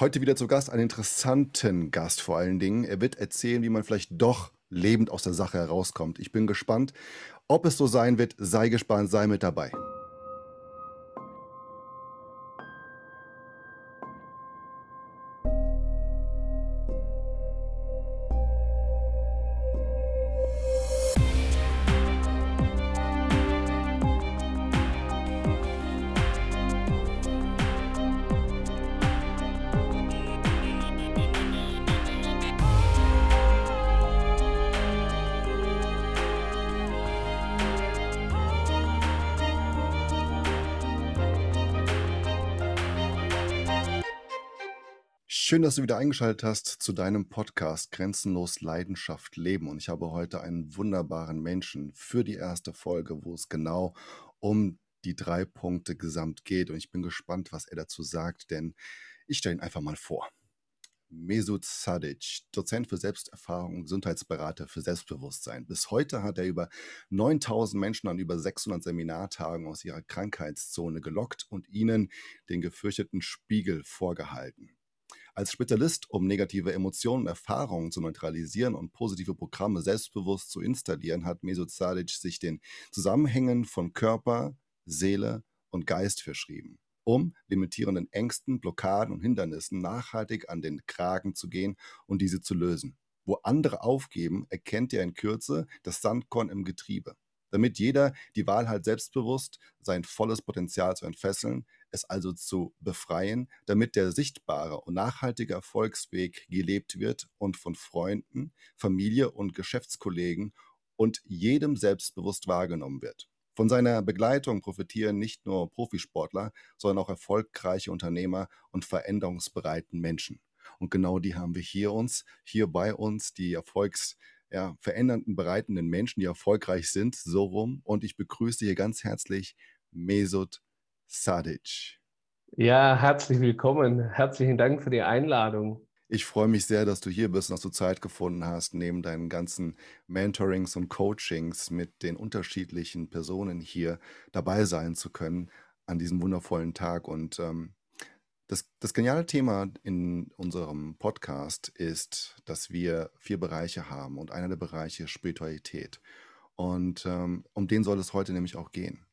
Heute wieder zu Gast, einen interessanten Gast vor allen Dingen. Er wird erzählen, wie man vielleicht doch lebend aus der Sache herauskommt. Ich bin gespannt. Ob es so sein wird, sei gespannt, sei mit dabei. Dass du wieder eingeschaltet hast zu deinem Podcast Grenzenlos Leidenschaft Leben. Und ich habe heute einen wunderbaren Menschen für die erste Folge, wo es genau um die drei Punkte gesamt geht. Und ich bin gespannt, was er dazu sagt, denn ich stelle ihn einfach mal vor. Mesut Sadic, Dozent für Selbsterfahrung und Gesundheitsberater für Selbstbewusstsein. Bis heute hat er über 9000 Menschen an über 600 Seminartagen aus ihrer Krankheitszone gelockt und ihnen den gefürchteten Spiegel vorgehalten. Als Spezialist, um negative Emotionen und Erfahrungen zu neutralisieren und positive Programme selbstbewusst zu installieren, hat Mesut Sadic sich den Zusammenhängen von Körper, Seele und Geist verschrieben, um limitierenden Ängsten, Blockaden und Hindernissen nachhaltig an den Kragen zu gehen und diese zu lösen. Wo andere aufgeben, erkennt er in Kürze das Sandkorn im Getriebe. Damit jeder die Wahl hat, selbstbewusst sein volles Potenzial zu entfesseln, es also zu befreien, damit der sichtbare und nachhaltige Erfolgsweg gelebt wird und von Freunden, Familie und Geschäftskollegen und jedem selbstbewusst wahrgenommen wird. Von seiner Begleitung profitieren nicht nur Profisportler, sondern auch erfolgreiche Unternehmer und veränderungsbereiten Menschen. Und genau die haben wir hier uns, hier bei uns, die Erfolgs- ja, verändernden, bereitenden Menschen, die erfolgreich sind, so rum. Und ich begrüße hier ganz herzlich Mesut Sadic. Ja, herzlich willkommen. Herzlichen Dank für die Einladung. Ich freue mich sehr, dass du hier bist und dass du Zeit gefunden hast, neben deinen ganzen Mentorings und Coachings mit den unterschiedlichen Personen hier dabei sein zu können an diesem wundervollen Tag. Und ähm, das, das geniale Thema in unserem Podcast ist, dass wir vier Bereiche haben und einer der Bereiche ist Spiritualität. Und ähm, um den soll es heute nämlich auch gehen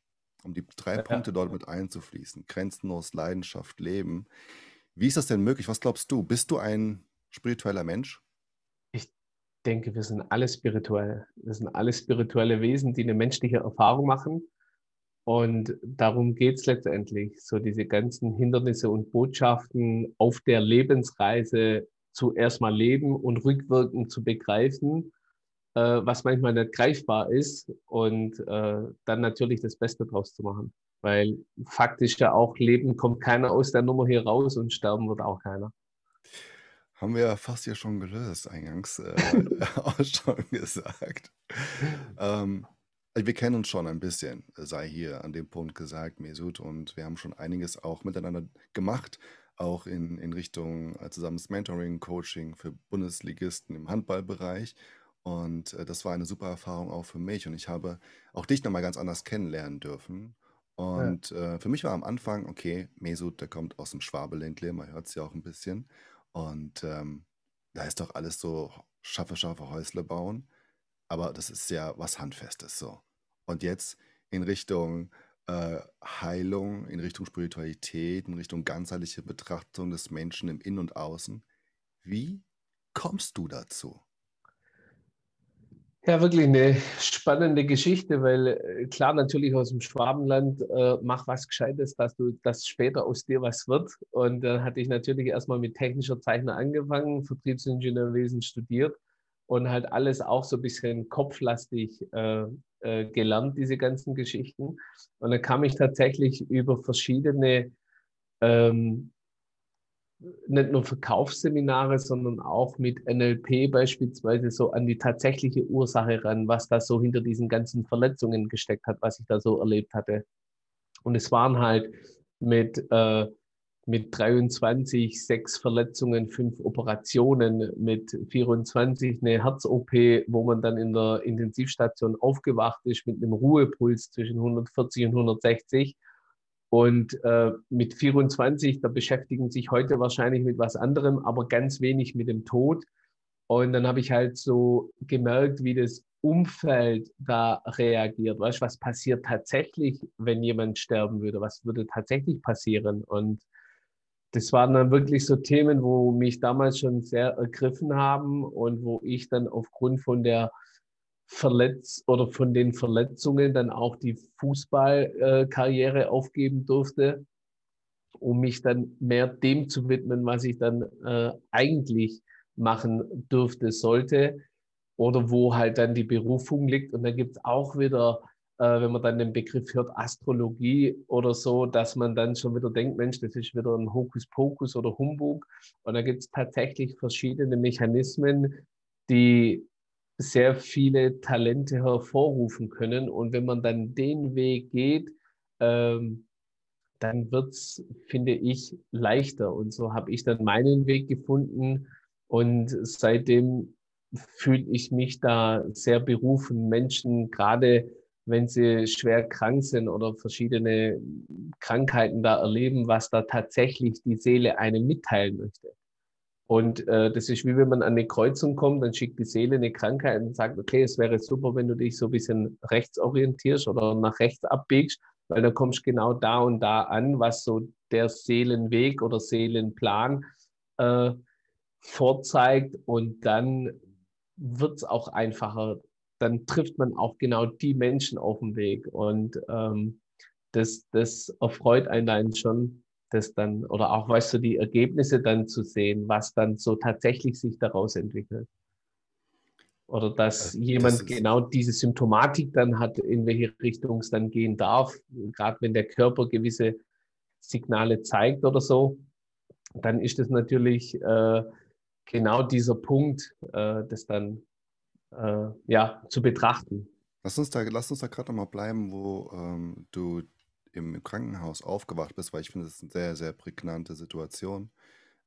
um die drei Ja. Punkte dort mit einzufließen. Grenzenlos, Leidenschaft, Leben. Wie ist das denn möglich? Was glaubst du? Bist du ein spiritueller Mensch? Ich denke, wir sind alle spirituell. Wir sind alle spirituelle Wesen, die eine menschliche Erfahrung machen. Und darum geht es letztendlich, so diese ganzen Hindernisse und Botschaften auf der Lebensreise zuerst mal leben und rückwirkend zu begreifen was manchmal nicht greifbar ist und äh, dann natürlich das Beste draus zu machen. Weil faktisch ja auch Leben kommt keiner aus der Nummer hier raus und sterben wird auch keiner. Haben wir ja fast hier schon gelöst, eingangs äh, auch schon gesagt. Ähm, wir kennen uns schon ein bisschen, sei hier an dem Punkt gesagt, Mesut, und wir haben schon einiges auch miteinander gemacht, auch in, in Richtung äh, zusammenes Mentoring, Coaching für Bundesligisten im Handballbereich. Und äh, das war eine super Erfahrung auch für mich. Und ich habe auch dich nochmal ganz anders kennenlernen dürfen. Und äh, für mich war am Anfang, okay, Mesut, der kommt aus dem Schwabeländle, man hört es ja auch ein bisschen. Und ähm, da ist doch alles so schaffe, schaffe Häusle bauen. Aber das ist ja was Handfestes so. Und jetzt in Richtung äh, Heilung, in Richtung Spiritualität, in Richtung ganzheitliche Betrachtung des Menschen im Innen und Außen. Wie kommst du dazu? Ja, wirklich eine spannende Geschichte, weil äh, klar, natürlich aus dem Schwabenland, äh, mach was Gescheites, dass du, dass später aus dir was wird. Und dann hatte ich natürlich erstmal mit technischer Zeichner angefangen, Vertriebsingenieurwesen studiert und halt alles auch so ein bisschen kopflastig äh, äh, gelernt, diese ganzen Geschichten. Und dann kam ich tatsächlich über verschiedene ähm, nicht nur Verkaufsseminare, sondern auch mit NLP beispielsweise so an die tatsächliche Ursache ran, was da so hinter diesen ganzen Verletzungen gesteckt hat, was ich da so erlebt hatte. Und es waren halt mit, äh, mit 23 sechs Verletzungen, fünf Operationen, mit 24 eine Herz-OP, wo man dann in der Intensivstation aufgewacht ist mit einem Ruhepuls zwischen 140 und 160 Und äh, mit 24, da beschäftigen sich heute wahrscheinlich mit was anderem, aber ganz wenig mit dem Tod. Und dann habe ich halt so gemerkt, wie das Umfeld da reagiert. Weißt was passiert tatsächlich, wenn jemand sterben würde? Was würde tatsächlich passieren? Und das waren dann wirklich so Themen, wo mich damals schon sehr ergriffen haben und wo ich dann aufgrund von der Verletz oder von den Verletzungen dann auch die Fußballkarriere äh, aufgeben durfte, um mich dann mehr dem zu widmen, was ich dann äh, eigentlich machen durfte, sollte oder wo halt dann die Berufung liegt. Und da gibt es auch wieder, äh, wenn man dann den Begriff hört, Astrologie oder so, dass man dann schon wieder denkt, Mensch, das ist wieder ein Hokuspokus oder Humbug. Und da gibt es tatsächlich verschiedene Mechanismen, die sehr viele Talente hervorrufen können. Und wenn man dann den Weg geht, ähm, dann wird es, finde ich, leichter. Und so habe ich dann meinen Weg gefunden. Und seitdem fühle ich mich da sehr berufen, Menschen, gerade wenn sie schwer krank sind oder verschiedene Krankheiten da erleben, was da tatsächlich die Seele einem mitteilen möchte. Und äh, das ist wie wenn man an eine Kreuzung kommt, dann schickt die Seele eine Krankheit und sagt, okay, es wäre super, wenn du dich so ein bisschen rechts orientierst oder nach rechts abbiegst, weil dann kommst du genau da und da an, was so der Seelenweg oder Seelenplan äh, vorzeigt. Und dann wird es auch einfacher. Dann trifft man auch genau die Menschen auf dem Weg. Und ähm, das, das erfreut einen dann schon, das dann, oder auch, weißt du, die Ergebnisse dann zu sehen, was dann so tatsächlich sich daraus entwickelt. Oder dass das jemand genau diese Symptomatik dann hat, in welche Richtung es dann gehen darf. Gerade wenn der Körper gewisse Signale zeigt oder so, dann ist das natürlich äh, genau dieser Punkt, äh, das dann äh, ja, zu betrachten. Lass uns da, lass uns da gerade nochmal bleiben, wo ähm, du im Krankenhaus aufgewacht bist, weil ich finde, das ist eine sehr, sehr prägnante Situation,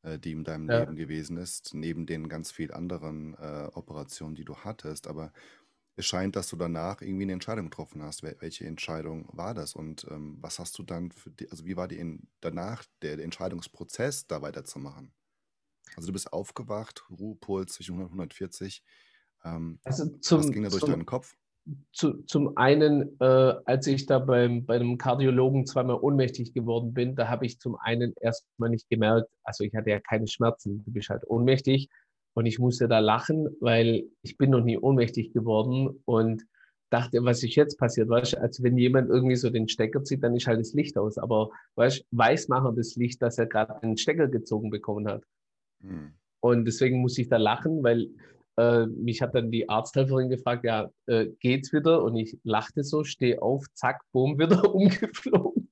äh, die in deinem Ja. Leben gewesen ist, neben den ganz vielen anderen äh, Operationen, die du hattest. Aber es scheint, dass du danach irgendwie eine Entscheidung getroffen hast. Wel welche Entscheidung war das? Und ähm, was hast du dann für die, also wie war die in, danach der, der Entscheidungsprozess, da weiterzumachen? Also du bist aufgewacht, Ruhepuls zwischen 100 und 140. Ähm, Also was ging da durch deinen Kopf? Zu, zum einen, äh, als ich da beim, bei einem Kardiologen zweimal ohnmächtig geworden bin, da habe ich zum einen erstmal nicht gemerkt, also ich hatte ja keine Schmerzen, du bist halt ohnmächtig und ich musste da lachen, weil ich bin noch nie ohnmächtig geworden und dachte, was ist jetzt passiert, weißt du, als wenn jemand irgendwie so den Stecker zieht, dann ist halt das Licht aus, aber weißt weiß machen das Licht, dass er gerade einen Stecker gezogen bekommen hat. Hm. Und deswegen muss ich da lachen, weil äh, mich hat dann die Arzthelferin gefragt, ja, äh, geht's wieder? Und ich lachte so, stehe auf, zack, boom, wieder umgeflogen.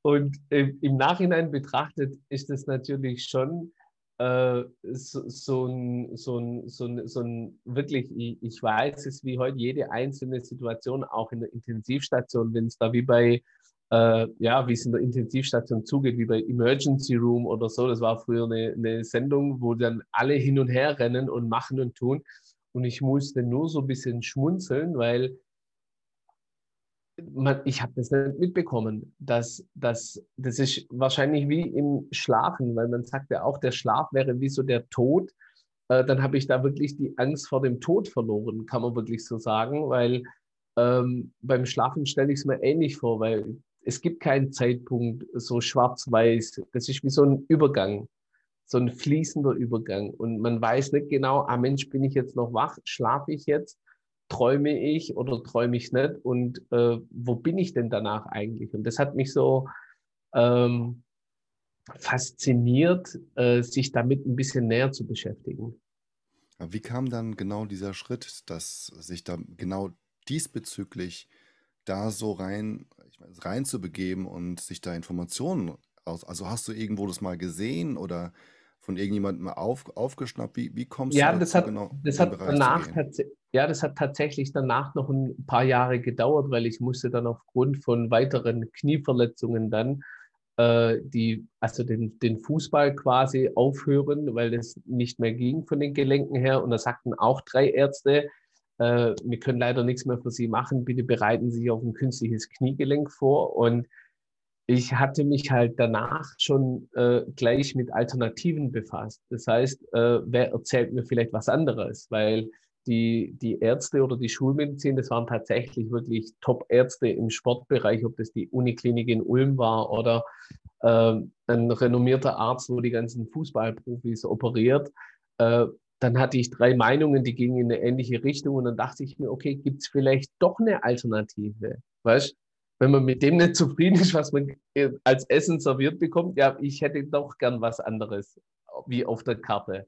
Und äh, im Nachhinein betrachtet ist es natürlich schon äh, so, so, ein, so, ein, so, ein, wirklich, ich, ich weiß es wie heute jede einzelne Situation, auch in der Intensivstation, wenn es da wie bei äh, ja, wie es in der Intensivstation zugeht, wie bei Emergency Room oder so. Das war früher eine, eine Sendung, wo dann alle hin und her rennen und machen und tun. Und ich musste nur so ein bisschen schmunzeln, weil man, ich habe das nicht mitbekommen. Dass, dass, das ist wahrscheinlich wie im Schlafen, weil man sagt ja auch, der Schlaf wäre wie so der Tod. Äh, dann habe ich da wirklich die Angst vor dem Tod verloren, kann man wirklich so sagen, weil ähm, beim Schlafen stelle ich es mir ähnlich vor, weil es gibt keinen Zeitpunkt so schwarz-weiß. Das ist wie so ein Übergang, so ein fließender Übergang. Und man weiß nicht genau, ah Mensch, bin ich jetzt noch wach? Schlafe ich jetzt? Träume ich oder träume ich nicht? Und äh, wo bin ich denn danach eigentlich? Und das hat mich so ähm, fasziniert, äh, sich damit ein bisschen näher zu beschäftigen. Wie kam dann genau dieser Schritt, dass sich da genau diesbezüglich da so rein, ich meine, rein zu begeben und sich da Informationen aus. Also hast du irgendwo das mal gesehen oder von irgendjemandem mal auf, aufgeschnappt? Wie, wie kommst ja, du dazu, hat, genau das hat danach ja, das hat tatsächlich danach noch ein paar Jahre gedauert, weil ich musste dann aufgrund von weiteren Knieverletzungen dann äh, die, also den, den Fußball quasi aufhören, weil es nicht mehr ging von den Gelenken her. Und da sagten auch drei Ärzte, äh, wir können leider nichts mehr für Sie machen, bitte bereiten Sie sich auf ein künstliches Kniegelenk vor. Und ich hatte mich halt danach schon äh, gleich mit Alternativen befasst. Das heißt, äh, wer erzählt mir vielleicht was anderes? Weil die, die Ärzte oder die Schulmedizin, das waren tatsächlich wirklich Top-Ärzte im Sportbereich, ob das die Uniklinik in Ulm war oder äh, ein renommierter Arzt, wo die ganzen Fußballprofis operiert. Äh, dann hatte ich drei Meinungen, die gingen in eine ähnliche Richtung und dann dachte ich mir, okay, gibt es vielleicht doch eine Alternative? Weißt wenn man mit dem nicht zufrieden ist, was man äh, als Essen serviert bekommt, ja, ich hätte doch gern was anderes wie auf der Karte.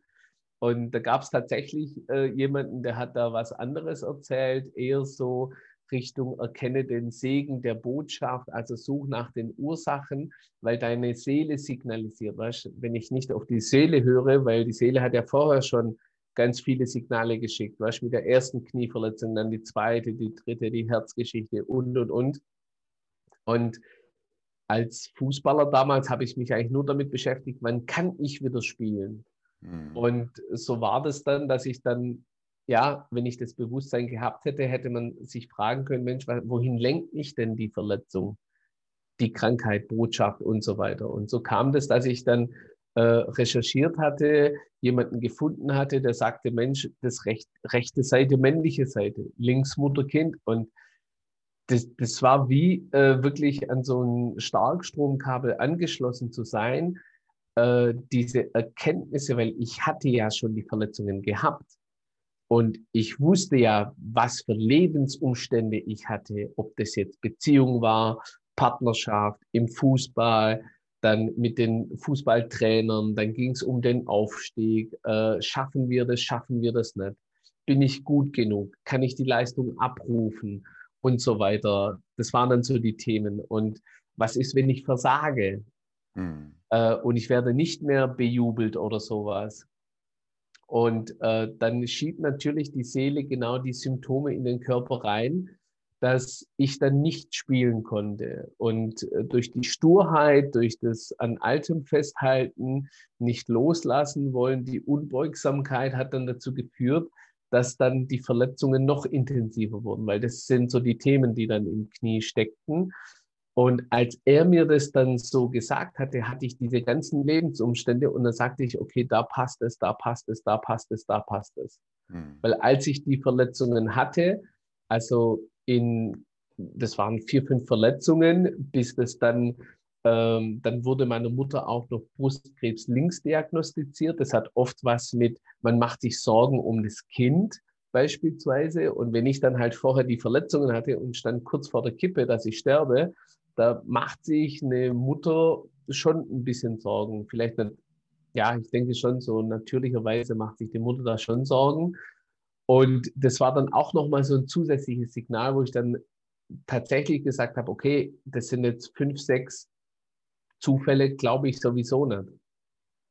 Und da gab es tatsächlich äh, jemanden, der hat da was anderes erzählt, eher so Richtung erkenne den Segen der Botschaft, also such nach den Ursachen, weil deine Seele signalisiert. Weißt, wenn ich nicht auf die Seele höre, weil die Seele hat ja vorher schon ganz viele Signale geschickt, weißt, mit der ersten Knieverletzung, dann die zweite, die dritte, die Herzgeschichte und, und, und. Und als Fußballer damals habe ich mich eigentlich nur damit beschäftigt, wann kann ich wieder spielen? Mhm. Und so war das dann, dass ich dann, ja, wenn ich das Bewusstsein gehabt hätte, hätte man sich fragen können, Mensch, wohin lenkt mich denn die Verletzung, die Krankheit, Botschaft und so weiter. Und so kam das, dass ich dann äh, recherchiert hatte, jemanden gefunden hatte, der sagte, Mensch, das recht, rechte Seite, männliche Seite, links Mutter, Kind. Und das, das war wie äh, wirklich an so ein Starkstromkabel angeschlossen zu sein, äh, diese Erkenntnisse, weil ich hatte ja schon die Verletzungen gehabt und ich wusste ja, was für Lebensumstände ich hatte, ob das jetzt Beziehung war, Partnerschaft im Fußball, dann mit den Fußballtrainern, dann ging es um den Aufstieg, äh, schaffen wir das, schaffen wir das nicht, bin ich gut genug, kann ich die Leistung abrufen und so weiter. Das waren dann so die Themen. Und was ist, wenn ich versage? Mhm. Äh, und ich werde nicht mehr bejubelt oder sowas. Und äh, dann schiebt natürlich die Seele genau die Symptome in den Körper rein, dass ich dann nicht spielen konnte. Und äh, durch die Sturheit, durch das an Altem festhalten, nicht loslassen wollen, die Unbeugsamkeit hat dann dazu geführt, dass dann die Verletzungen noch intensiver wurden, weil das sind so die Themen, die dann im Knie steckten. Und als er mir das dann so gesagt hatte, hatte ich diese ganzen Lebensumstände und dann sagte ich, okay, da passt es, da passt es, da passt es, da passt es. Mhm. Weil als ich die Verletzungen hatte, also in, das waren vier, fünf Verletzungen, bis das dann, ähm, dann wurde meine Mutter auch noch Brustkrebs links diagnostiziert. Das hat oft was mit, man macht sich Sorgen um das Kind beispielsweise. Und wenn ich dann halt vorher die Verletzungen hatte und stand kurz vor der Kippe, dass ich sterbe, da macht sich eine Mutter schon ein bisschen Sorgen. Vielleicht nicht, ja, ich denke schon so natürlicherweise macht sich die Mutter da schon Sorgen. Und das war dann auch nochmal so ein zusätzliches Signal, wo ich dann tatsächlich gesagt habe, okay, das sind jetzt fünf, sechs Zufälle, glaube ich sowieso nicht.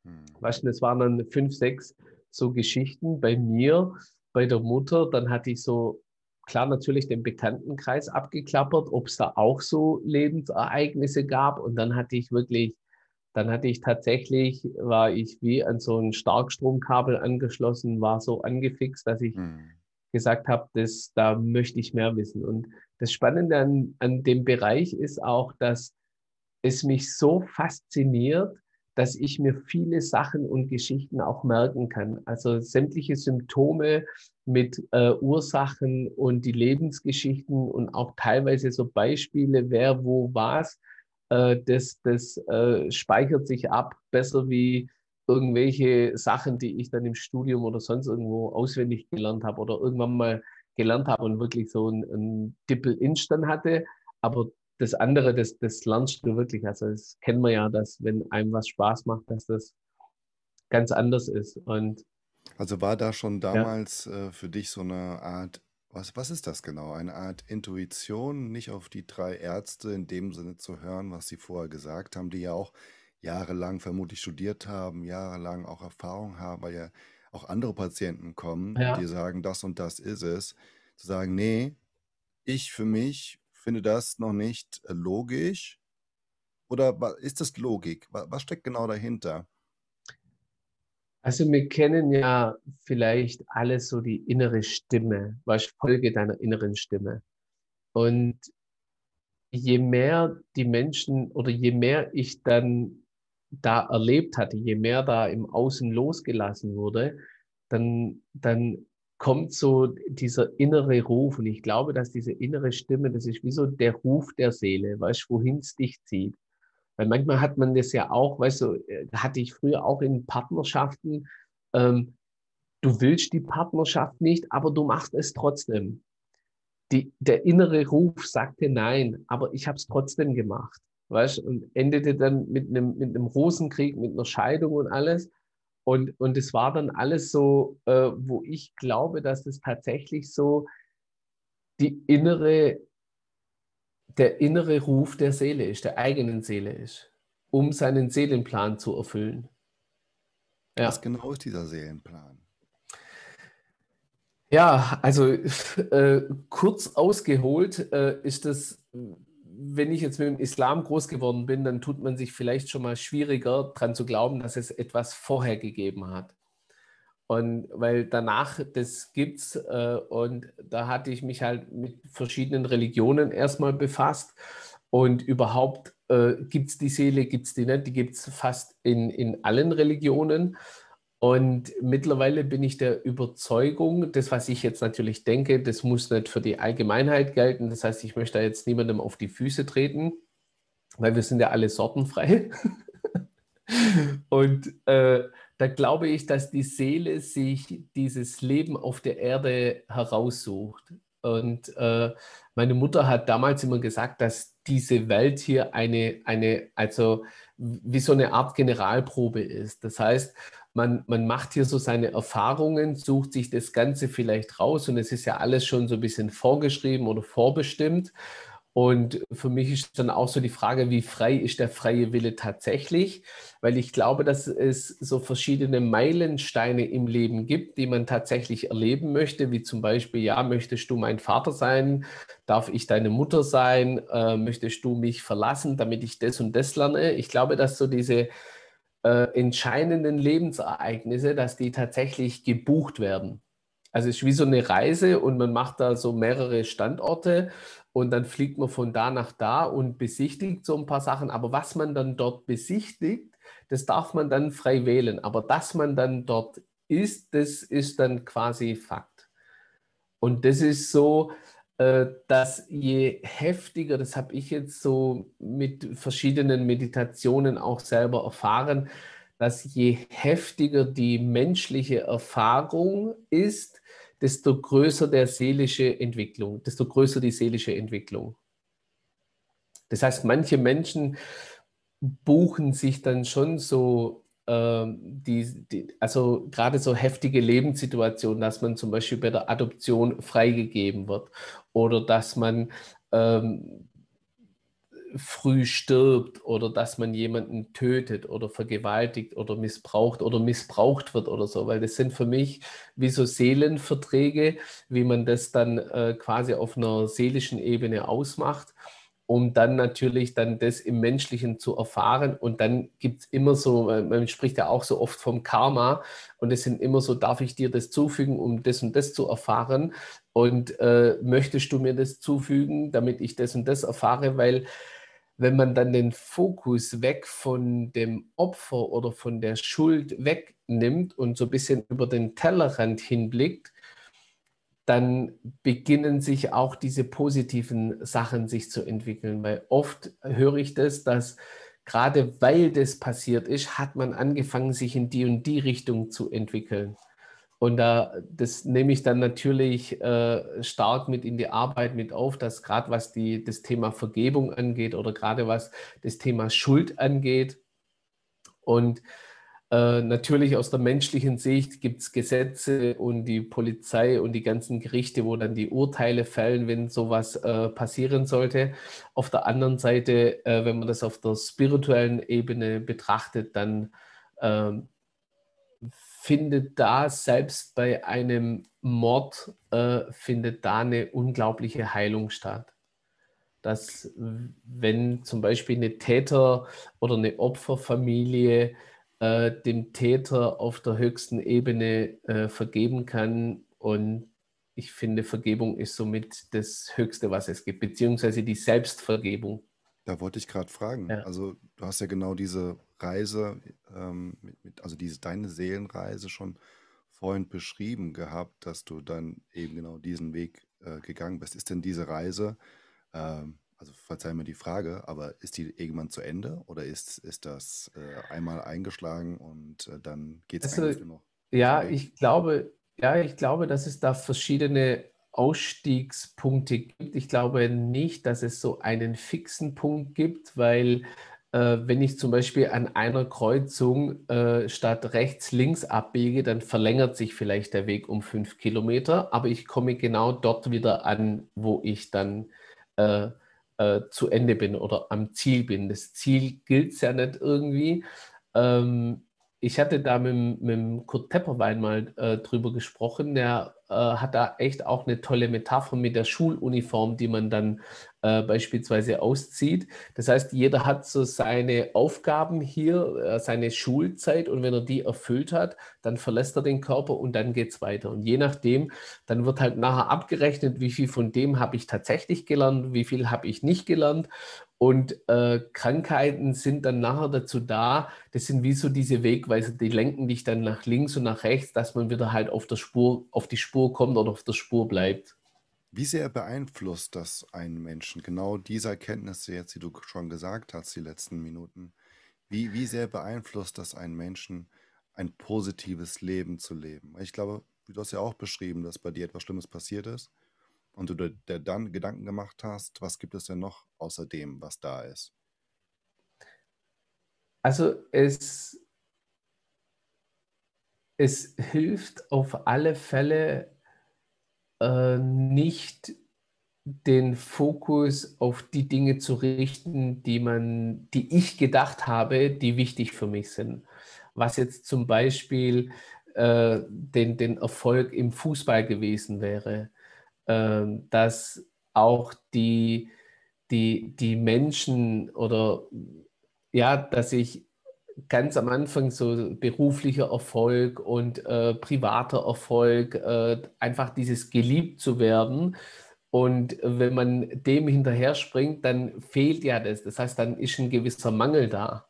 Hm. Weißt du, das waren dann fünf, sechs so Geschichten bei mir, bei der Mutter. Dann hatte ich so klar natürlich den Bekanntenkreis abgeklappert, ob es da auch so Lebensereignisse gab. Und dann hatte ich wirklich, dann hatte ich tatsächlich, war ich wie an so ein Starkstromkabel angeschlossen, war so angefixt, dass ich mhm. gesagt habe, das, da möchte ich mehr wissen. Und das Spannende an, an dem Bereich ist auch, dass es mich so fasziniert, dass ich mir viele Sachen und Geschichten auch merken kann. Also sämtliche Symptome mit äh, Ursachen und die Lebensgeschichten und auch teilweise so Beispiele, wer wo was, äh, das, das äh, speichert sich ab, besser wie irgendwelche Sachen, die ich dann im Studium oder sonst irgendwo auswendig gelernt habe oder irgendwann mal gelernt habe und wirklich so ein, ein Dippel-Inch dann hatte. Aber das andere, das, das lernst du wirklich. Also das kennen wir ja, dass wenn einem was Spaß macht, dass das ganz anders ist. Und also war da schon damals äh, für dich so eine Art, was, was ist das genau? Eine Art Intuition, nicht auf die drei Ärzte in dem Sinne zu hören, was sie vorher gesagt haben, die ja auch jahrelang vermutlich studiert haben, jahrelang auch Erfahrung haben, weil ja auch andere Patienten kommen, ja. die sagen, das und das ist es. Zu sagen, nee, ich für mich finde das noch nicht äh, logisch. Oder ist das Logik? Was steckt genau dahinter? Also wir kennen ja vielleicht alle so die innere Stimme, was Folge deiner inneren Stimme. Und je mehr die Menschen oder je mehr ich dann da erlebt hatte, je mehr da im Außen losgelassen wurde, dann, dann kommt so dieser innere Ruf. Und ich glaube, dass diese innere Stimme, das ist wie so der Ruf der Seele, weißt du, wohin es dich zieht. Weil manchmal hat man das ja auch, weißt du, äh, hatte ich früher auch in Partnerschaften, ähm, du willst die Partnerschaft nicht, aber du machst es trotzdem. Die, der innere Ruf sagte nein, aber ich habe es trotzdem gemacht. Weißt, und endete dann mit einem, mit einem Rosenkrieg, mit einer Scheidung und alles. Und, und es war dann alles so, äh, wo ich glaube, dass es tatsächlich so die innere, der innere Ruf der Seele ist, der eigenen Seele ist, um seinen Seelenplan zu erfüllen. Ja. Was genau ist dieser Seelenplan? Ja, also äh, kurz ausgeholt äh, ist das, wenn ich jetzt mit dem Islam groß geworden bin, dann tut man sich vielleicht schon mal schwieriger daran zu glauben, dass es etwas vorher gegeben hat. Und weil danach, das gibt's, äh, und da hatte ich mich halt mit verschiedenen Religionen erstmal befasst. Und überhaupt äh, gibt es die Seele, gibt es die nicht, die gibt es fast in, in allen Religionen. Und mittlerweile bin ich der Überzeugung, das, was ich jetzt natürlich denke, das muss nicht für die Allgemeinheit gelten. Das heißt, ich möchte da jetzt niemandem auf die Füße treten, weil wir sind ja alle sortenfrei. Und äh, da glaube ich, dass die Seele sich dieses Leben auf der Erde heraussucht. Und äh, meine Mutter hat damals immer gesagt, dass diese Welt hier eine, eine, also wie so eine Art Generalprobe ist. Das heißt, man, man macht hier so seine Erfahrungen, sucht sich das Ganze vielleicht raus und es ist ja alles schon so ein bisschen vorgeschrieben oder vorbestimmt. Und für mich ist dann auch so die Frage, wie frei ist der freie Wille tatsächlich? Weil ich glaube, dass es so verschiedene Meilensteine im Leben gibt, die man tatsächlich erleben möchte, wie zum Beispiel, ja, möchtest du mein Vater sein? Darf ich deine Mutter sein? Äh, möchtest du mich verlassen, damit ich das und das lerne? Ich glaube, dass so diese äh, entscheidenden Lebensereignisse, dass die tatsächlich gebucht werden. Also es ist wie so eine Reise und man macht da so mehrere Standorte und dann fliegt man von da nach da und besichtigt so ein paar Sachen. Aber was man dann dort besichtigt, das darf man dann frei wählen. Aber dass man dann dort ist, das ist dann quasi Fakt. Und das ist so, dass je heftiger, das habe ich jetzt so mit verschiedenen Meditationen auch selber erfahren, dass je heftiger die menschliche Erfahrung ist, desto größer der seelische Entwicklung, desto größer die seelische Entwicklung. Das heißt, manche Menschen buchen sich dann schon so die, die, also gerade so heftige Lebenssituationen, dass man zum Beispiel bei der Adoption freigegeben wird oder dass man ähm, früh stirbt oder dass man jemanden tötet oder vergewaltigt oder missbraucht oder missbraucht wird oder so, weil das sind für mich wie so Seelenverträge, wie man das dann äh, quasi auf einer seelischen Ebene ausmacht, um dann natürlich dann das im Menschlichen zu erfahren. Und dann gibt es immer so, äh, man spricht ja auch so oft vom Karma. Und es sind immer so, darf ich dir das zufügen, um das und das zu erfahren? Und äh, möchtest du mir das zufügen, damit ich das und das erfahre, weil wenn man dann den Fokus weg von dem Opfer oder von der Schuld wegnimmt und so ein bisschen über den Tellerrand hinblickt, dann beginnen sich auch diese positiven Sachen sich zu entwickeln. Weil oft höre ich das, dass gerade weil das passiert ist, hat man angefangen, sich in die und die Richtung zu entwickeln. Und da, das nehme ich dann natürlich äh, stark mit in die Arbeit mit auf, dass gerade was die, das Thema Vergebung angeht oder gerade was das Thema Schuld angeht. Und äh, natürlich aus der menschlichen Sicht gibt es Gesetze und die Polizei und die ganzen Gerichte, wo dann die Urteile fällen, wenn sowas äh, passieren sollte. Auf der anderen Seite, äh, wenn man das auf der spirituellen Ebene betrachtet, dann ähm, findet da selbst bei einem Mord, äh, findet da eine unglaubliche Heilung statt. Dass wenn zum Beispiel eine Täter- oder eine Opferfamilie äh, dem Täter auf der höchsten Ebene äh, vergeben kann und ich finde, Vergebung ist somit das Höchste, was es gibt, beziehungsweise die Selbstvergebung. Da wollte ich gerade fragen. Ja. Also, du hast ja genau diese Reise, ähm, mit, mit, also diese deine Seelenreise schon vorhin beschrieben gehabt, dass du dann eben genau diesen Weg äh, gegangen bist. Ist denn diese Reise, ähm, also verzeih mir die Frage, aber ist die irgendwann zu Ende oder ist, ist das äh, einmal eingeschlagen und äh, dann geht es Also, noch ja, ich glaube, ja, ich glaube, dass es da verschiedene Ausstiegspunkte gibt. Ich glaube nicht, dass es so einen fixen Punkt gibt, weil äh, wenn ich zum Beispiel an einer Kreuzung äh, statt rechts links abbiege, dann verlängert sich vielleicht der Weg um fünf Kilometer, aber ich komme genau dort wieder an, wo ich dann äh, äh zu Ende bin oder am Ziel bin. Das Ziel gilt ja nicht irgendwie. Ähm, ich hatte da mit, mit Kurt Tepperwein mal äh, drüber gesprochen. Der äh, hat da echt auch eine tolle Metapher mit der Schuluniform, die man dann äh, beispielsweise auszieht. Das heißt, jeder hat so seine Aufgaben hier, äh, seine Schulzeit und wenn er die erfüllt hat, dann verlässt er den Körper und dann geht es weiter. Und je nachdem, dann wird halt nachher abgerechnet, wie viel von dem habe ich tatsächlich gelernt, wie viel habe ich nicht gelernt. Und äh, Krankheiten sind dann nachher dazu da, das sind wie so diese Wegweiser, die lenken dich dann nach links und nach rechts, dass man wieder halt auf der Spur, auf die Spur kommt oder auf der Spur bleibt. Wie sehr beeinflusst das einen Menschen? Genau diese Erkenntnisse jetzt, die du schon gesagt hast, die letzten Minuten. Wie, wie sehr beeinflusst das einen Menschen, ein positives Leben zu leben? Ich glaube, du hast ja auch beschrieben, dass bei dir etwas Schlimmes passiert ist und du dir dann Gedanken gemacht hast, was gibt es denn noch außer dem, was da ist? Also es, es hilft auf alle Fälle äh, nicht den Fokus auf die Dinge zu richten, die man, die ich gedacht habe, die wichtig für mich sind. Was jetzt zum Beispiel äh, den, den Erfolg im Fußball gewesen wäre dass auch die, die, die Menschen oder ja, dass ich ganz am Anfang so beruflicher Erfolg und äh, privater Erfolg, äh, einfach dieses geliebt zu werden. Und wenn man dem hinterher springt, dann fehlt ja das. Das heißt, dann ist ein gewisser Mangel da.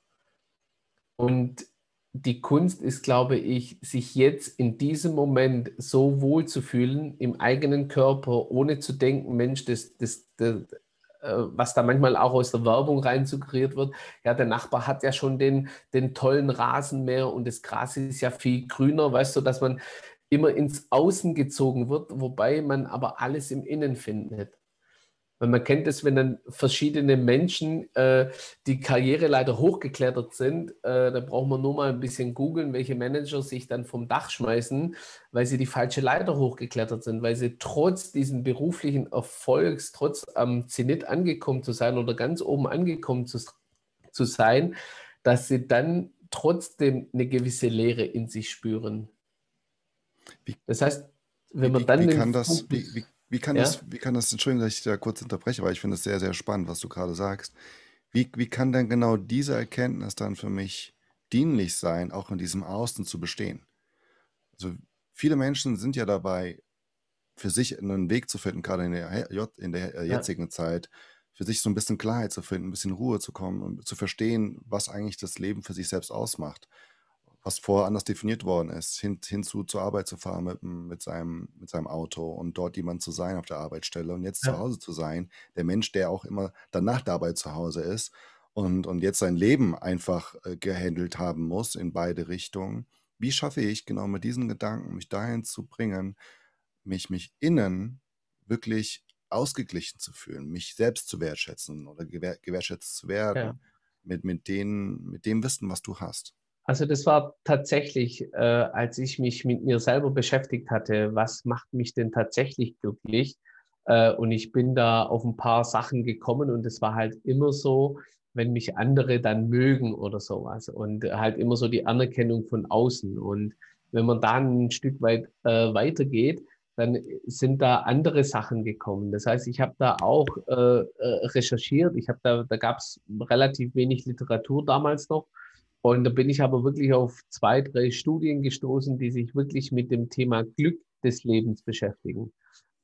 Und die Kunst ist, glaube ich, sich jetzt in diesem Moment so wohl zu fühlen im eigenen Körper, ohne zu denken, Mensch, das, das, das äh, was da manchmal auch aus der Werbung rein suggeriert wird. Ja, der Nachbar hat ja schon den, den tollen Rasenmäher und das Gras ist ja viel grüner, weißt du, dass man immer ins Außen gezogen wird, wobei man aber alles im Innen findet. Weil man kennt es, wenn dann verschiedene Menschen äh, die Karriereleiter hochgeklettert sind, äh, da braucht man nur mal ein bisschen googeln, welche Manager sich dann vom Dach schmeißen, weil sie die falsche Leiter hochgeklettert sind, weil sie trotz diesen beruflichen Erfolgs, trotz am Zenit angekommen zu sein oder ganz oben angekommen zu, zu sein, dass sie dann trotzdem eine gewisse Leere in sich spüren. Wie, das heißt, wenn man wie, dann. Wie, kann das, wie, wie kann, ja? das, wie kann das, Entschuldigung, dass ich da kurz unterbreche, weil ich finde es sehr, sehr spannend, was du gerade sagst. Wie, wie kann denn genau diese Erkenntnis dann für mich dienlich sein, auch in diesem Außen zu bestehen? Also viele Menschen sind ja dabei, für sich einen Weg zu finden, gerade in der, in der äh, jetzigen ja. Zeit, für sich so ein bisschen Klarheit zu finden, ein bisschen Ruhe zu kommen und zu verstehen, was eigentlich das Leben für sich selbst ausmacht was vorher anders definiert worden ist, hin, hinzu zur Arbeit zu fahren mit, mit, seinem, mit seinem Auto und dort jemand zu sein auf der Arbeitsstelle und jetzt ja. zu Hause zu sein, der Mensch, der auch immer dann nach der Arbeit zu Hause ist und, und jetzt sein Leben einfach äh, gehandelt haben muss in beide Richtungen. Wie schaffe ich genau mit diesen Gedanken, mich dahin zu bringen, mich, mich innen wirklich ausgeglichen zu fühlen, mich selbst zu wertschätzen oder gewertschätzt zu werden ja. mit, mit, den, mit dem Wissen, was du hast? Also das war tatsächlich, äh, als ich mich mit mir selber beschäftigt hatte, was macht mich denn tatsächlich glücklich? Äh, und ich bin da auf ein paar Sachen gekommen und es war halt immer so, wenn mich andere dann mögen oder sowas und halt immer so die Anerkennung von außen. Und wenn man dann ein Stück weit äh, weitergeht, dann sind da andere Sachen gekommen. Das heißt, ich habe da auch äh, äh recherchiert. Ich habe da, da gab es relativ wenig Literatur damals noch. Und da bin ich aber wirklich auf zwei, drei Studien gestoßen, die sich wirklich mit dem Thema Glück des Lebens beschäftigen.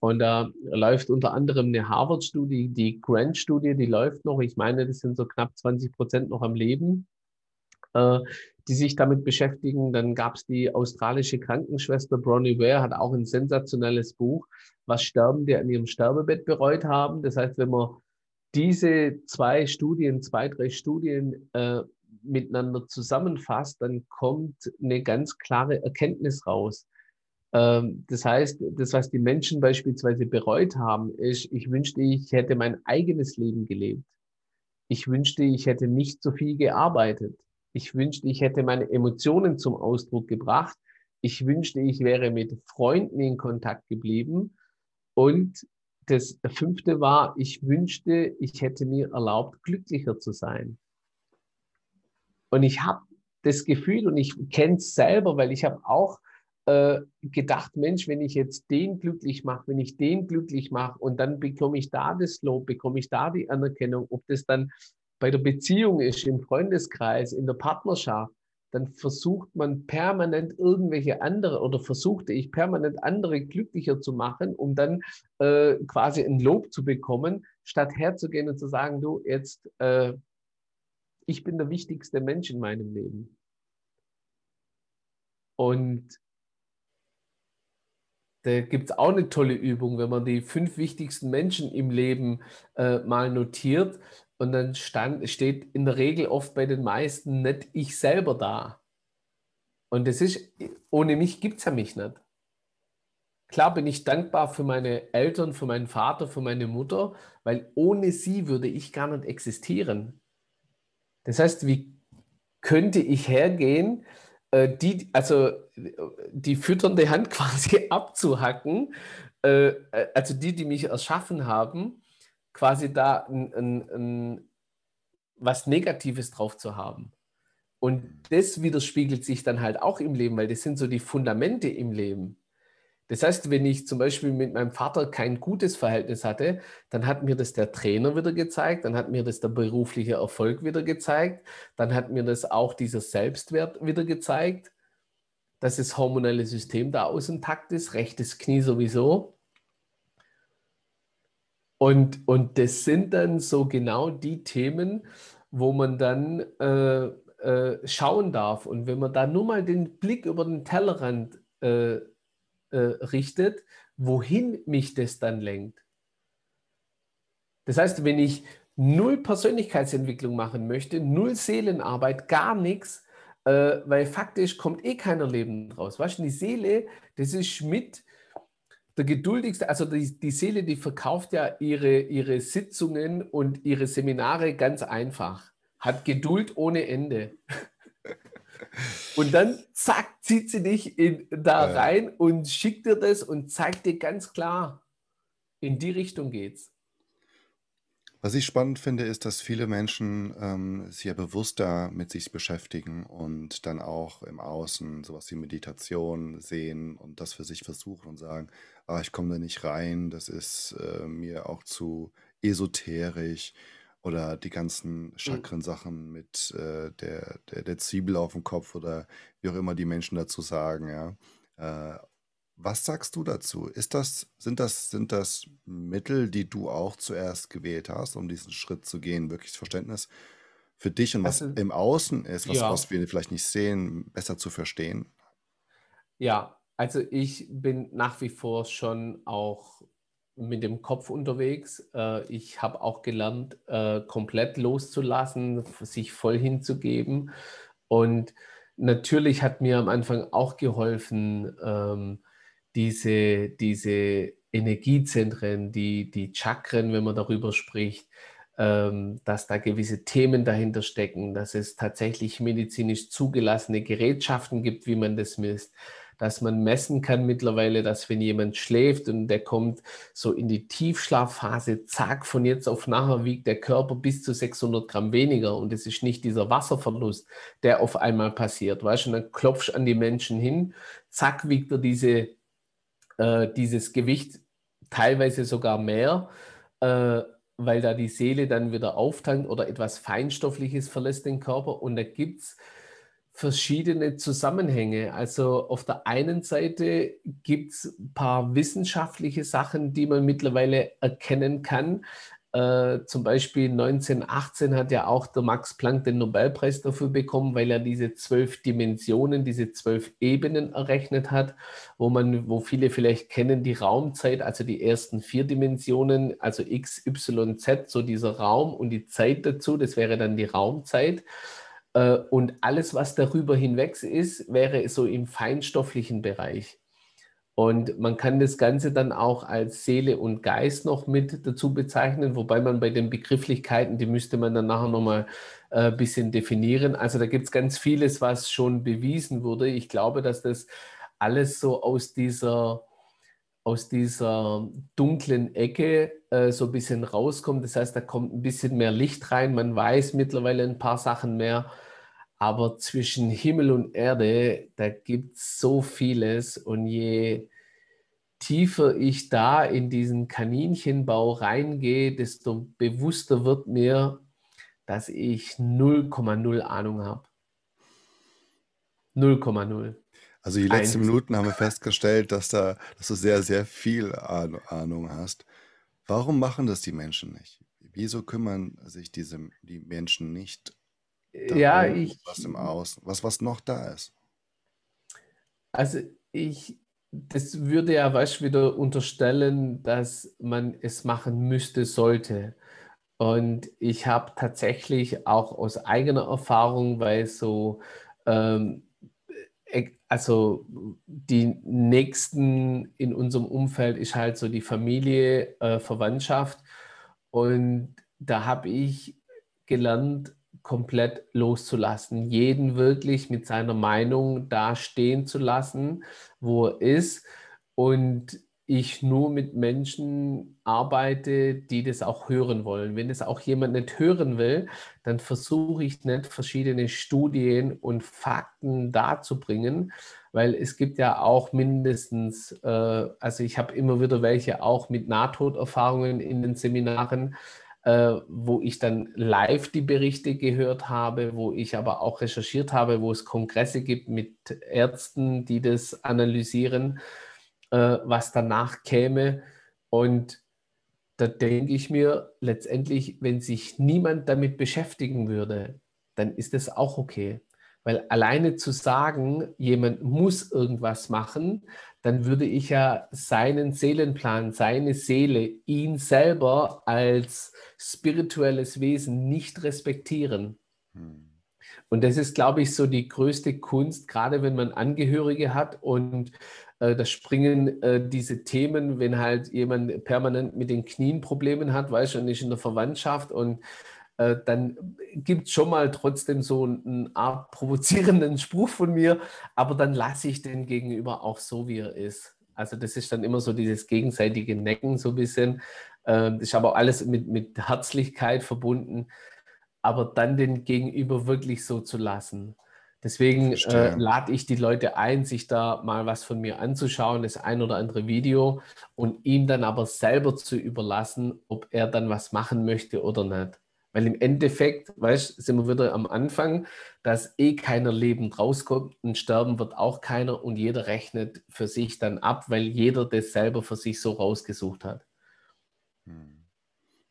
Und da läuft unter anderem eine Harvard-Studie, die Grant-Studie, die läuft noch. Ich meine, das sind so knapp 20 Prozent noch am Leben, äh, die sich damit beschäftigen. Dann gab es die australische Krankenschwester Bronnie Ware, hat auch ein sensationelles Buch, was Sterbende an ihrem Sterbebett bereut haben. Das heißt, wenn man diese zwei Studien, zwei, drei Studien äh, miteinander zusammenfasst, dann kommt eine ganz klare Erkenntnis raus. Ähm, das heißt, das, was die Menschen beispielsweise bereut haben, ist, ich wünschte, ich hätte mein eigenes Leben gelebt. Ich wünschte, ich hätte nicht so viel gearbeitet. Ich wünschte, ich hätte meine Emotionen zum Ausdruck gebracht. Ich wünschte, ich wäre mit Freunden in Kontakt geblieben. Und das fünfte war, ich wünschte, ich hätte mir erlaubt, glücklicher zu sein. Und ich habe das Gefühl, und ich kenne es selber, weil ich habe auch äh, gedacht, Mensch, wenn ich jetzt den glücklich mache, wenn ich den glücklich mache und dann bekomme ich da das Lob, bekomme ich da die Anerkennung, ob das dann bei der Beziehung ist, im Freundeskreis, in der Partnerschaft, dann versucht man permanent irgendwelche andere oder versuchte ich permanent andere glücklicher zu machen, um dann äh, quasi ein Lob zu bekommen, statt herzugehen und zu sagen, du, jetzt, äh, ich bin der wichtigste Mensch in meinem Leben. Und da gibt es auch eine tolle Übung, wenn man die fünf wichtigsten Menschen im Leben äh, mal notiert und dann stand, steht in der Regel oft bei den meisten nicht ich selber da. Und das ist, ohne mich gibt es ja mich nicht. Klar bin ich dankbar für meine Eltern, für meinen Vater, für meine Mutter, weil ohne sie würde ich gar nicht existieren. Das heißt, wie könnte ich hergehen, äh, die, also die fütternde Hand quasi abzuhacken, äh, also die, die mich erschaffen haben, quasi da ein, ein, ein, was Negatives drauf zu haben. Und das widerspiegelt sich dann halt auch im Leben, weil das sind so die Fundamente im Leben. Das heißt, wenn ich zum Beispiel mit meinem Vater kein gutes Verhältnis hatte, dann hat mir das der Trainer wieder gezeigt, dann hat mir das der berufliche Erfolg wieder gezeigt, dann hat mir das auch dieser Selbstwert wieder gezeigt, dass das hormonelle System da außen Takt ist, rechtes Knie sowieso. Und, und das sind dann so genau die Themen, wo man dann äh, äh, schauen darf. Und wenn man da nur mal den Blick über den Tellerrand äh, äh, richtet, wohin mich das dann lenkt. Das heißt, wenn ich null Persönlichkeitsentwicklung machen möchte, null Seelenarbeit, gar nichts, äh, weil faktisch kommt eh keiner Leben draus. Weißt du, die Seele, das ist mit der geduldigste, also die, die Seele, die verkauft ja ihre, ihre Sitzungen und ihre Seminare ganz einfach, hat Geduld ohne Ende. Und dann, zack, zieht sie dich in, da ja. rein und schickt dir das und zeigt dir ganz klar, in die Richtung geht's. Was ich spannend finde, ist, dass viele Menschen ähm, sich ja bewusster mit sich beschäftigen und dann auch im Außen sowas wie Meditation sehen und das für sich versuchen und sagen, ah, ich komme da nicht rein, das ist äh, mir auch zu esoterisch oder die ganzen Mhm. Chakren-Sachen mit äh, der, der, der Zwiebel auf dem Kopf oder wie auch immer die Menschen dazu sagen, ja. Äh, was sagst du dazu? Ist das, sind das, sind das Mittel, die du auch zuerst gewählt hast, um diesen Schritt zu gehen, wirklich das Verständnis für dich und was Also, im Außen ist, was, was ja, wir vielleicht nicht sehen, besser zu verstehen? ja, also ich bin nach wie vor schon auch mit dem Kopf unterwegs. Äh, ich habe auch gelernt, äh, komplett loszulassen, sich voll hinzugeben. Und natürlich hat mir am Anfang auch geholfen, ähm, diese, diese Energiezentren, die, die Chakren, wenn man darüber spricht, ähm, dass da gewisse Themen dahinter stecken, dass es tatsächlich medizinisch zugelassene Gerätschaften gibt, wie man das misst, dass man messen kann mittlerweile, dass wenn jemand schläft und der kommt so in die Tiefschlafphase, zack, von jetzt auf nachher wiegt der Körper bis zu 600 Gramm weniger und es ist nicht dieser Wasserverlust, der auf einmal passiert, weißt du, und dann klopfst an die Menschen hin, zack, wiegt er diese, äh, dieses Gewicht teilweise sogar mehr, äh, weil da die Seele dann wieder auftankt oder etwas Feinstoffliches verlässt den Körper und da gibt es verschiedene Zusammenhänge. Also auf der einen Seite gibt es ein paar wissenschaftliche Sachen, die man mittlerweile erkennen kann. Äh, zum Beispiel 1918 hat ja auch der Max Planck den Nobelpreis dafür bekommen, weil er diese zwölf Dimensionen, diese zwölf Ebenen errechnet hat, wo man, wo viele vielleicht kennen, die Raumzeit, also die ersten vier Dimensionen, also X, Y, Z, so dieser Raum und die Zeit dazu, das wäre dann die Raumzeit. Äh, und alles, was darüber hinweg ist, wäre so im feinstofflichen Bereich. Und man kann das Ganze dann auch als Seele und Geist noch mit dazu bezeichnen, wobei man bei den Begrifflichkeiten, die müsste man dann nachher nochmal ein äh, bisschen definieren. Also da gibt es ganz vieles, was schon bewiesen wurde. Ich glaube, dass das alles so aus dieser, aus dieser dunklen Ecke äh, so ein bisschen rauskommt. Das heißt, da kommt ein bisschen mehr Licht rein. Man weiß mittlerweile ein paar Sachen mehr. Aber zwischen Himmel und Erde, da gibt es so vieles. Und je tiefer ich da in diesen Kaninchenbau reingehe, desto bewusster wird mir, dass ich 0,0 Ahnung habe. 0,0. Also die letzten Minuten haben wir festgestellt, dass, da, dass du sehr, sehr viel Ahnung hast. Warum machen das die Menschen nicht? Wieso kümmern sich diese, die Menschen nicht ja, ich. Was im Außen, was, was noch da ist. Also ich, das würde ja was wieder unterstellen, dass man es machen müsste, sollte. Und ich habe tatsächlich auch aus eigener Erfahrung, weil so, ähm, e, also die Nächsten in unserem Umfeld ist halt so die Familie, äh, Verwandtschaft. Und da habe ich gelernt, komplett loszulassen, jeden wirklich mit seiner Meinung da stehen zu lassen, wo er ist und ich nur mit Menschen arbeite, die das auch hören wollen. Wenn es auch jemand nicht hören will, dann versuche ich nicht verschiedene Studien und Fakten darzubringen, weil es gibt ja auch mindestens, äh, also ich habe immer wieder welche auch mit Nahtoderfahrungen in den Seminaren, wo ich dann live die Berichte gehört habe, wo ich aber auch recherchiert habe, wo es Kongresse gibt mit Ärzten, die das analysieren, äh, was danach käme. Und da denke ich mir letztendlich, wenn sich niemand damit beschäftigen würde, dann ist das auch okay. Weil alleine zu sagen, jemand muss irgendwas machen, dann würde ich ja seinen Seelenplan, seine Seele, ihn selber als spirituelles Wesen nicht respektieren. Hm. Und das ist, glaube ich, so die größte Kunst, gerade wenn man Angehörige hat und äh, da springen äh, diese Themen, wenn halt jemand permanent mit den Knien Problemen hat, weiß schon nicht in der Verwandtschaft und äh, dann gibt es schon mal trotzdem so einen Art provozierenden Spruch von mir, aber dann lasse ich den Gegenüber auch so, wie er ist. Also das ist dann immer so dieses gegenseitige Necken so ein bisschen. Äh, das ist aber alles mit, mit Herzlichkeit verbunden, aber dann den Gegenüber wirklich so zu lassen. Deswegen äh, lade ich die Leute ein, sich da mal was von mir anzuschauen, das ein oder andere Video und ihm dann aber selber zu überlassen, ob er dann was machen möchte oder nicht. Weil im Endeffekt, weißt sind wir wieder am Anfang, dass eh keiner lebend rauskommt und sterben wird auch keiner und jeder rechnet für sich dann ab, weil jeder das selber für sich so rausgesucht hat. Hm.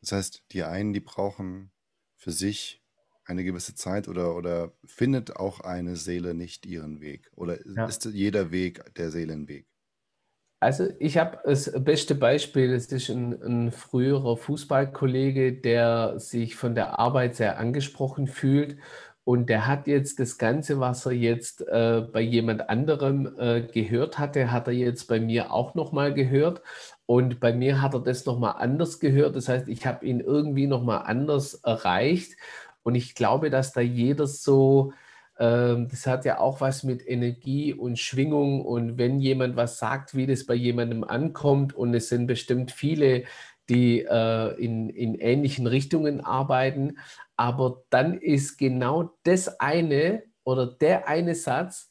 Das heißt, die einen, die brauchen für sich eine gewisse Zeit oder, oder findet auch eine Seele nicht ihren Weg? Oder ja. ist jeder Weg der Seelenweg? Also ich habe das beste Beispiel, es ist ein, ein, früherer Fußballkollege, der sich von der Arbeit sehr angesprochen fühlt. Und der hat jetzt das Ganze, was er jetzt äh, bei jemand anderem äh, gehört hatte, hat er jetzt bei mir auch nochmal gehört. Und bei mir hat er das nochmal anders gehört. Das heißt, ich habe ihn irgendwie nochmal anders erreicht. Und ich glaube, dass da jeder so das hat ja auch was mit Energie und Schwingung und wenn jemand was sagt, wie das bei jemandem ankommt und es sind bestimmt viele, die äh, in, in ähnlichen Richtungen arbeiten, aber dann ist genau das eine oder der eine Satz,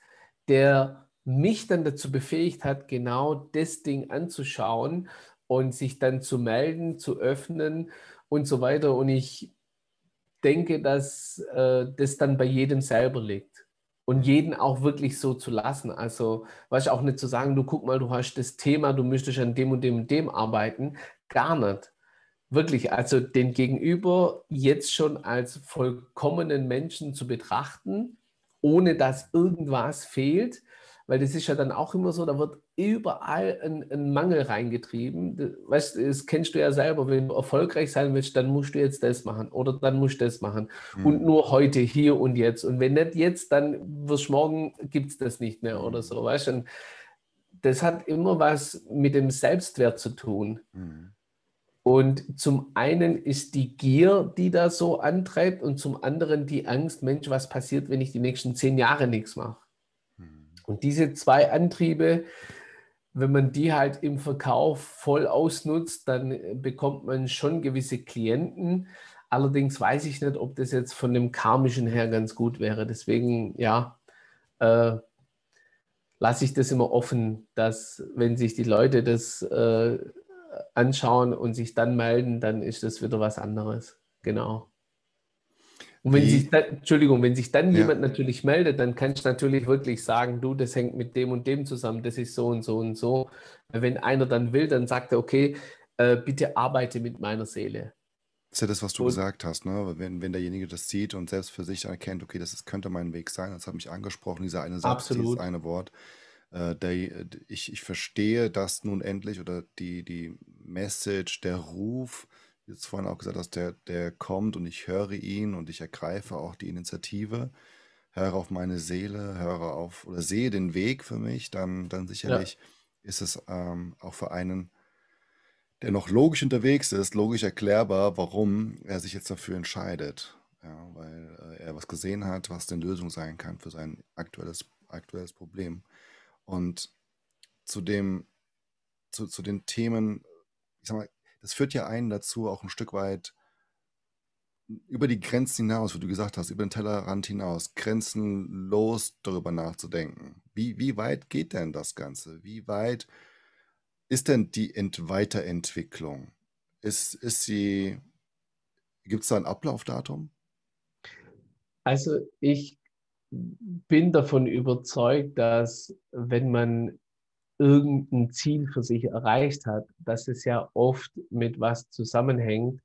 der mich dann dazu befähigt hat, genau das Ding anzuschauen und sich dann zu melden, zu öffnen und so weiter. Und ich denke, dass äh, das dann bei jedem selber liegt. und jeden auch wirklich so zu lassen. Also, du, auch nicht zu sagen, du guck mal, du hast das Thema, du müsstest an dem und dem und dem arbeiten. Gar nicht. Wirklich, also den Gegenüber jetzt schon als vollkommenen Menschen zu betrachten, ohne dass irgendwas fehlt, weil das ist ja dann auch immer so, da wird überall ein, ein Mangel reingetrieben. Weißt du, das kennst du ja selber, wenn du erfolgreich sein willst, dann musst du jetzt das machen oder dann musst du das machen. Mhm. Und nur heute, hier und jetzt. Und wenn nicht jetzt, dann wirst morgen gibt es das nicht mehr oder so. Weißt du? Das hat immer was mit dem Selbstwert zu tun. Mhm. Und zum einen ist die Gier, die da so antreibt, und zum anderen die Angst, Mensch, was passiert, wenn ich die nächsten zehn Jahre nichts mache? Und diese zwei Antriebe, wenn man die halt im Verkauf voll ausnutzt, dann bekommt man schon gewisse Klienten. Allerdings weiß ich nicht, ob das jetzt von dem karmischen her ganz gut wäre. Deswegen, ja, äh, lasse ich das immer offen, dass wenn sich die Leute das äh, anschauen und sich dann melden, dann ist das wieder was anderes. Genau. Und wenn sich dann, Entschuldigung, wenn sich dann ja. jemand natürlich meldet, dann kannst du natürlich wirklich sagen, du, das hängt mit dem und dem zusammen, das ist so und so und so. Wenn einer dann will, dann sagt er, okay, äh, bitte arbeite mit meiner Seele. Das ist ja das, was du und, gesagt hast, ne? Wenn, wenn derjenige das sieht und selbst für sich erkennt, okay, das ist, könnte mein Weg sein, das hat mich angesprochen, dieser eine Satz, absolut. dieses eine Wort. Äh, der, ich, ich verstehe das nun endlich oder die, die Message, der Ruf, jetzt vorhin auch gesagt hast, der, der kommt und ich höre ihn und ich ergreife auch die Initiative, höre auf meine Seele, höre auf oder sehe den Weg für mich, dann, dann sicherlich ja. ist es ähm, auch für einen, der noch logisch unterwegs ist, logisch erklärbar, warum er sich jetzt dafür entscheidet. Ja, weil äh, er was gesehen hat, was denn Lösung sein kann für sein aktuelles, aktuelles Problem. Und zu dem, zu, zu den Themen, ich sag mal, das führt ja einen dazu, auch ein Stück weit über die Grenzen hinaus, wie du gesagt hast, über den Tellerrand hinaus, grenzenlos darüber nachzudenken. Wie, wie weit geht denn das Ganze? Wie weit ist denn die Ent Weiterentwicklung? Ist, ist sie, gibt es da ein Ablaufdatum? Also ich bin davon überzeugt, dass wenn man irgendein Ziel für sich erreicht hat, dass es ja oft mit was zusammenhängt,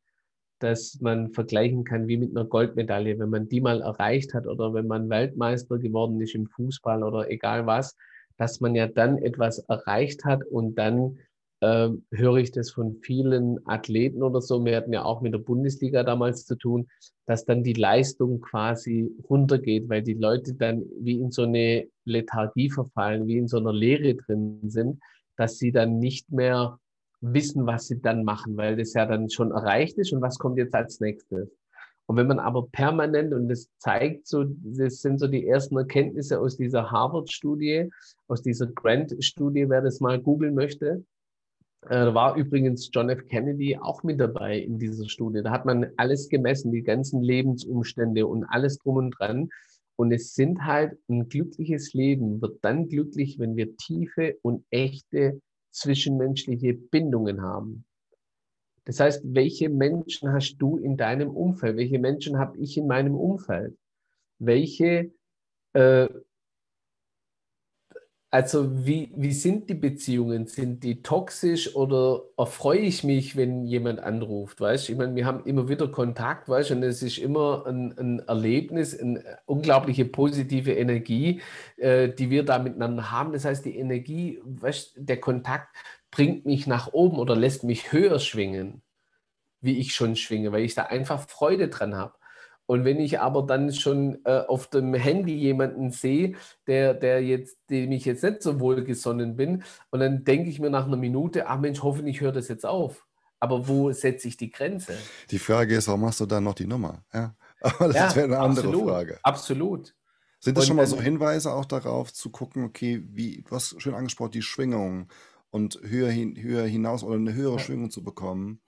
dass man vergleichen kann wie mit einer Goldmedaille. Wenn man die mal erreicht hat oder wenn man Weltmeister geworden ist im Fußball oder egal was, dass man ja dann etwas erreicht hat und dann äh, höre ich das von vielen Athleten oder so, wir hatten ja auch mit der Bundesliga damals zu tun, dass dann die Leistung quasi runtergeht, weil die Leute dann wie in so eine Lethargie verfallen, wie in so einer Leere drin sind, dass sie dann nicht mehr wissen, was sie dann machen, weil das ja dann schon erreicht ist und was kommt jetzt als nächstes. Und wenn man aber permanent, und das zeigt so, das sind so die ersten Erkenntnisse aus dieser Harvard-Studie, aus dieser Grant-Studie, wer das mal googeln möchte, da war übrigens John F. Kennedy auch mit dabei in dieser Studie. Da hat man alles gemessen, die ganzen Lebensumstände und alles drum und dran. Und es sind halt ein glückliches Leben, wird dann glücklich, wenn wir tiefe und echte zwischenmenschliche Bindungen haben. Das heißt, welche Menschen hast du in deinem Umfeld? Welche Menschen habe ich in meinem Umfeld? Welche äh, also wie, wie sind die Beziehungen? Sind die toxisch oder erfreue ich mich, wenn jemand anruft? Weißt ich meine, wir haben immer wieder Kontakt, weißt und es ist immer ein, ein Erlebnis, eine unglaubliche positive Energie, äh, die wir da miteinander haben. Das heißt, die Energie, weißt der Kontakt bringt mich nach oben oder lässt mich höher schwingen, wie ich schon schwinge, weil ich da einfach Freude dran habe. Und wenn ich aber dann schon äh, auf dem Handy jemanden sehe, der, der jetzt, dem ich jetzt nicht so wohlgesonnen bin, und dann denke ich mir nach einer Minute, ach Mensch, hoffentlich hört das jetzt auf. Aber wo setze ich die Grenze? Die Frage ist, warum machst du dann noch die Nummer? Ja, aber das ja, wäre eine andere absolut, Frage. Absolut. Sind das und, schon mal so Hinweise auch darauf zu gucken, okay, wie, du hast schön angesprochen, die Schwingung und höher, hin, höher hinaus oder eine höhere ja. Schwingung zu bekommen,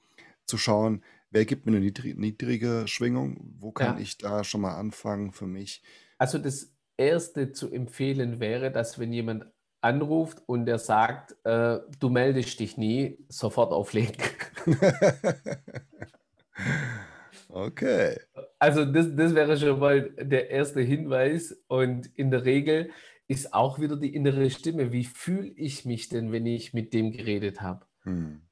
zu schauen, Wer gibt mir eine niedrige Schwingung? Wo kann Ja. ich da schon mal anfangen für mich? Also das Erste zu empfehlen wäre, dass wenn jemand anruft und er sagt, äh, du meldest dich nie, sofort auflegen. Okay. also das, das wäre schon mal der erste Hinweis. Und in der Regel ist auch wieder die innere Stimme. Wie fühle ich mich denn, wenn ich mit dem geredet habe? Hm.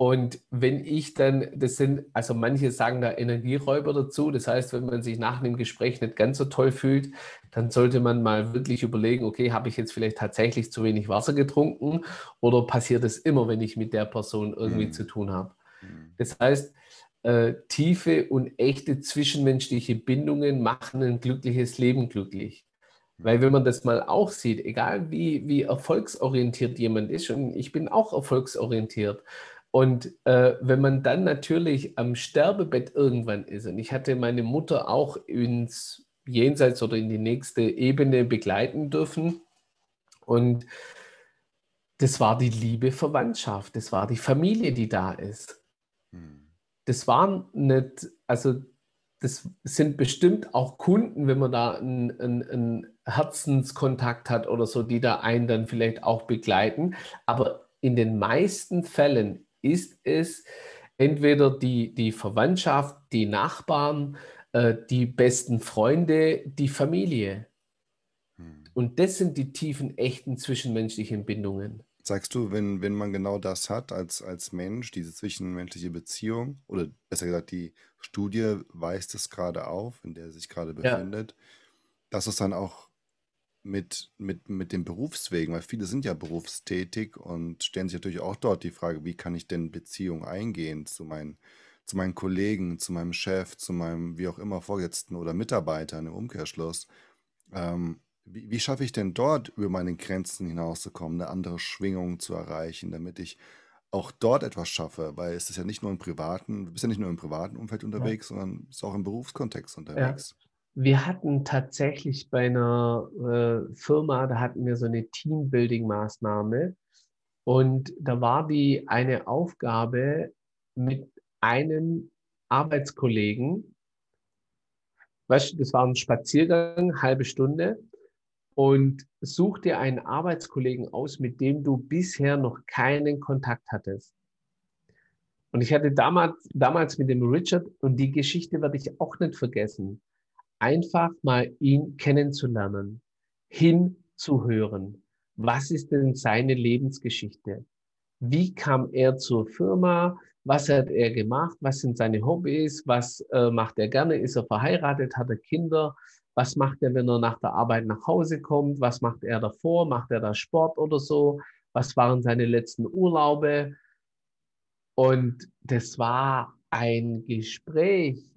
Und wenn ich dann, das sind, also manche sagen da Energieräuber dazu, das heißt, wenn man sich nach einem Gespräch nicht ganz so toll fühlt, dann sollte man mal wirklich überlegen, okay, habe ich jetzt vielleicht tatsächlich zu wenig Wasser getrunken oder passiert es immer, wenn ich mit der Person irgendwie mhm. zu tun habe? Mhm. Das heißt, äh, tiefe und echte zwischenmenschliche Bindungen machen ein glückliches Leben glücklich. Weil wenn man das mal auch sieht, egal wie, wie erfolgsorientiert jemand ist, und ich bin auch erfolgsorientiert, und äh, wenn man dann natürlich am Sterbebett irgendwann ist, und ich hatte meine Mutter auch ins Jenseits oder in die nächste Ebene begleiten dürfen, und das war die liebe Verwandtschaft, das war die Familie, die da ist. Hm. Das waren nicht, also das sind bestimmt auch Kunden, wenn man da einen, einen, einen Herzenskontakt hat oder so, die da einen dann vielleicht auch begleiten. Aber in den meisten Fällen ist es entweder die, die Verwandtschaft, die Nachbarn, äh, die besten Freunde, die Familie. Hm. Und das sind die tiefen, echten zwischenmenschlichen Bindungen. Sagst du, wenn, wenn man genau das hat als, als Mensch, diese zwischenmenschliche Beziehung, oder besser gesagt, die Studie weist es gerade auf, in der er sich gerade Ja. befindet, dass es dann auch mit, mit, mit den Berufswegen, weil viele sind ja berufstätig und stellen sich natürlich auch dort die Frage, wie kann ich denn Beziehung eingehen zu meinen, zu meinen Kollegen, zu meinem Chef, zu meinem, wie auch immer, Vorgesetzten oder Mitarbeitern im Umkehrschluss. Ähm, wie, wie schaffe ich denn dort über meine Grenzen hinauszukommen, eine andere Schwingung zu erreichen, damit ich auch dort etwas schaffe? Weil es ist ja nicht nur im privaten, du bist ja nicht nur im privaten Umfeld Ja. unterwegs, sondern es ist auch im Berufskontext Ja. Wir hatten tatsächlich bei einer äh, Firma, da hatten wir so eine Teambuilding-Maßnahme. Und da war die eine Aufgabe mit einem Arbeitskollegen, weißt du, das war ein Spaziergang, halbe Stunde. Und such dir einen Arbeitskollegen aus, mit dem du bisher noch keinen Kontakt hattest. Und ich hatte damals, damals mit dem Richard, und die Geschichte werde ich auch nicht vergessen, einfach mal ihn kennenzulernen, hinzuhören. Was ist denn seine Lebensgeschichte? Wie kam er zur Firma? Was hat er gemacht? Was sind seine Hobbys? Was äh, macht er gerne? Ist er verheiratet? Hat er Kinder? Was macht er, wenn er nach der Arbeit nach Hause kommt? Was macht er davor? Macht er da Sport oder so? Was waren seine letzten Urlaube? Und das war ein Gespräch.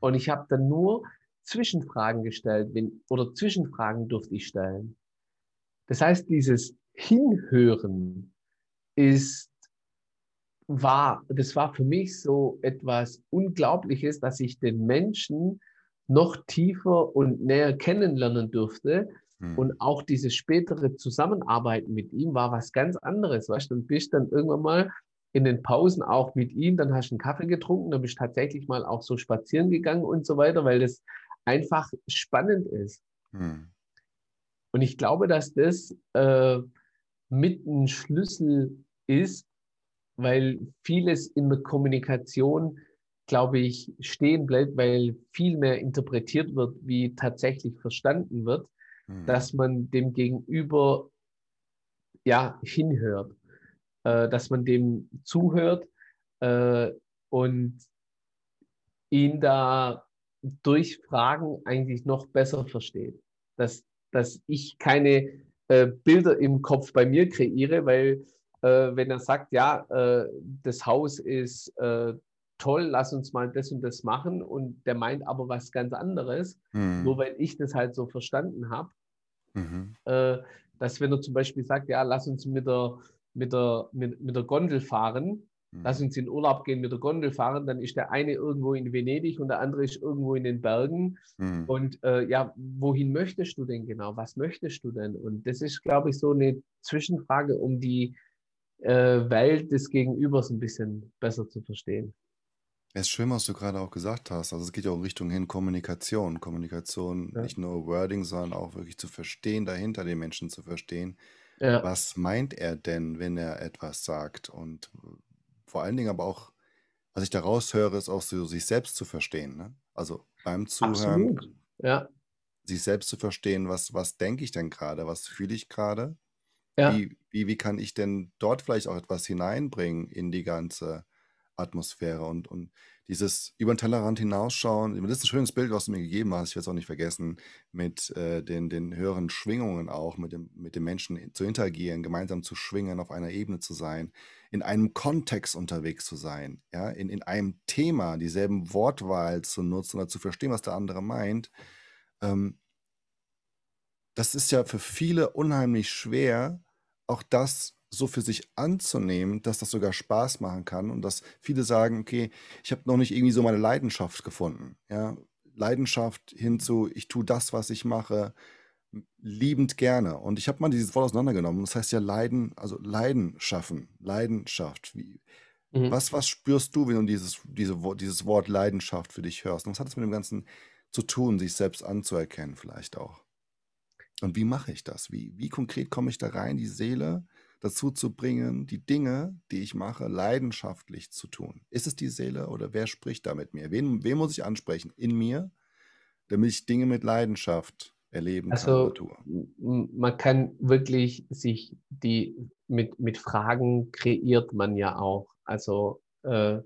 Und ich habe dann nur Zwischenfragen gestellt wenn, oder Zwischenfragen durfte ich stellen. Das heißt, dieses Hinhören ist, war, das war für mich so etwas Unglaubliches, dass ich den Menschen noch tiefer und näher kennenlernen durfte. Hm. Und auch dieses spätere Zusammenarbeiten mit ihm war was ganz anderes. Weißt du, dann bist dann irgendwann mal in den Pausen auch mit ihm, dann hast du einen Kaffee getrunken, dann bist du tatsächlich mal auch so spazieren gegangen und so weiter, weil das einfach spannend ist. Hm. Und ich glaube, dass das äh, mit ein Schlüssel ist, weil vieles in der Kommunikation glaube ich, stehen bleibt, weil viel mehr interpretiert wird, wie tatsächlich verstanden wird, mhm. dass man dem Gegenüber ja hinhört, äh, dass man dem zuhört äh, und ihn da durch Fragen eigentlich noch besser versteht. Dass, dass ich keine äh, Bilder im Kopf bei mir kreiere, weil äh, wenn er sagt, ja, äh, das Haus ist äh, toll, lass uns mal das und das machen und der meint aber was ganz anderes, mhm. nur weil ich das halt so verstanden habe, mhm. äh, dass wenn er zum Beispiel sagt, ja, lass uns mit der, mit der, mit, mit der Gondel fahren. Lass uns in Urlaub gehen mit der Gondel fahren, dann ist der eine irgendwo in Venedig und der andere ist irgendwo in den Bergen. Mhm. Und äh, ja, wohin möchtest du denn genau? Was möchtest du denn? Und das ist, glaube ich, so eine Zwischenfrage, um die äh, Welt des Gegenübers ein bisschen besser zu verstehen. Es ist schön, was du gerade auch gesagt hast. Also es geht ja auch in Richtung hin Kommunikation. Kommunikation, Ja. nicht nur Wording, sondern auch wirklich zu verstehen, dahinter den Menschen zu verstehen. Ja. Was meint er denn, wenn er etwas sagt? Und vor allen Dingen aber auch was ich daraus höre, ist auch so, sich selbst zu verstehen. Ne? Also beim Zuhören, Absolut. Ja, sich selbst zu verstehen, was, was denke ich denn gerade, was fühle ich gerade, ja. wie, wie, wie kann ich denn dort vielleicht auch etwas hineinbringen in die ganze Atmosphäre und, und dieses über den Tellerrand hinausschauen. Das ist ein schönes Bild, was du mir gegeben hast. Ich werde es auch nicht vergessen, mit äh, den, den höheren Schwingungen auch, mit dem, mit dem Menschen zu interagieren, gemeinsam zu schwingen, auf einer Ebene zu sein, in einem Kontext unterwegs zu sein, ja, in, in einem Thema dieselben Wortwahl zu nutzen oder zu verstehen, was der andere meint. Ähm, das ist ja für viele unheimlich schwer, auch das so für sich anzunehmen, dass das sogar Spaß machen kann und dass viele sagen, okay, ich habe noch nicht irgendwie so meine Leidenschaft gefunden. Ja? Leidenschaft hinzu, ich tue das, was ich mache, liebend gerne. Und ich habe mal dieses Wort auseinandergenommen. Das heißt ja Leiden, also Leiden schaffen, Leidenschaft. Wie, Mhm. was, was spürst du, wenn du dieses, diese, dieses Wort Leidenschaft für dich hörst? Und was hat es mit dem Ganzen zu tun, sich selbst anzuerkennen vielleicht auch? Und wie mache ich das? Wie, wie konkret komme ich da rein, die Seele dazu zu bringen, die Dinge, die ich mache, leidenschaftlich zu tun? Ist es die Seele oder wer spricht da mit mir? Wen, wen muss ich ansprechen? In mir, damit ich Dinge mit Leidenschaft erleben kann Also m- man kann wirklich sich die mit, mit Fragen kreiert man ja auch. Also äh,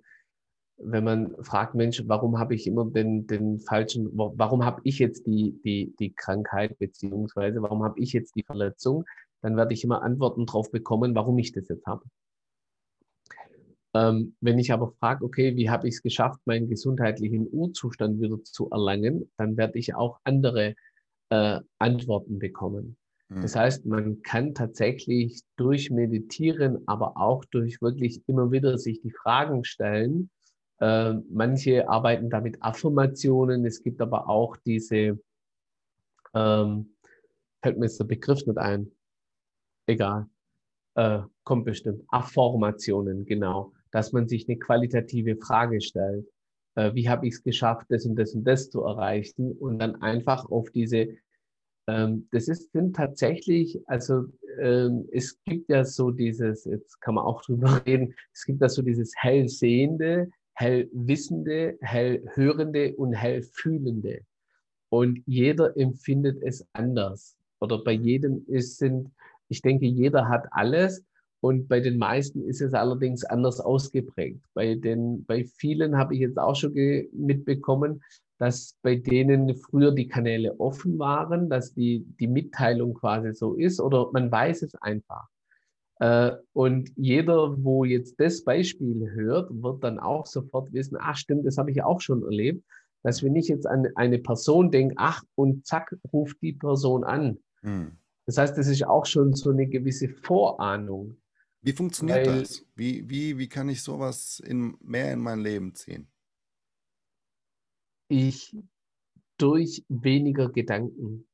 wenn man fragt, Mensch, warum habe ich immer den, den falschen, wa- warum habe ich jetzt die, die, die Krankheit, beziehungsweise warum habe ich jetzt die Verletzung, dann werde ich immer Antworten drauf bekommen, warum ich das jetzt habe. Ähm, wenn ich aber frage, okay, wie habe ich es geschafft, meinen gesundheitlichen Urzustand wieder zu erlangen, dann werde ich auch andere äh, Antworten bekommen. Das Hm. heißt, man kann tatsächlich durch Meditieren, aber auch durch wirklich immer wieder sich die Fragen stellen. Äh, manche arbeiten da mit Affirmationen. Es gibt aber auch diese, ähm, fällt mir jetzt der Begriff nicht ein. Egal. Äh, kommt bestimmt. Affirmationen, genau. Dass man sich eine qualitative Frage stellt. Äh, wie habe ich es geschafft, das und das und das zu erreichen? Und dann einfach auf diese ähm, das ist, tatsächlich, also ähm, es gibt ja so dieses, jetzt kann man auch drüber reden, es gibt ja so dieses hellsehende, hellwissende, hellhörende und hellfühlende. Und jeder empfindet es anders. Oder bei jedem ist, sind, ich denke, jeder hat alles. Und bei den meisten ist es allerdings anders ausgeprägt. Bei den, bei vielen habe ich jetzt auch schon mitbekommen, dass bei denen früher die Kanäle offen waren, dass die, die Mitteilung quasi so ist oder man weiß es einfach. Äh, und jeder, wo jetzt das Beispiel hört, wird dann auch sofort wissen, ach stimmt, das habe ich auch schon erlebt, dass wenn ich jetzt an eine Person denke, ach und zack, ruft die Person an. Hm. Das heißt, das ist auch schon so eine gewisse Vorahnung, Wie funktioniert weil das? Wie, wie, wie kann ich sowas in, mehr in mein Leben ziehen? ich durch weniger Gedanken,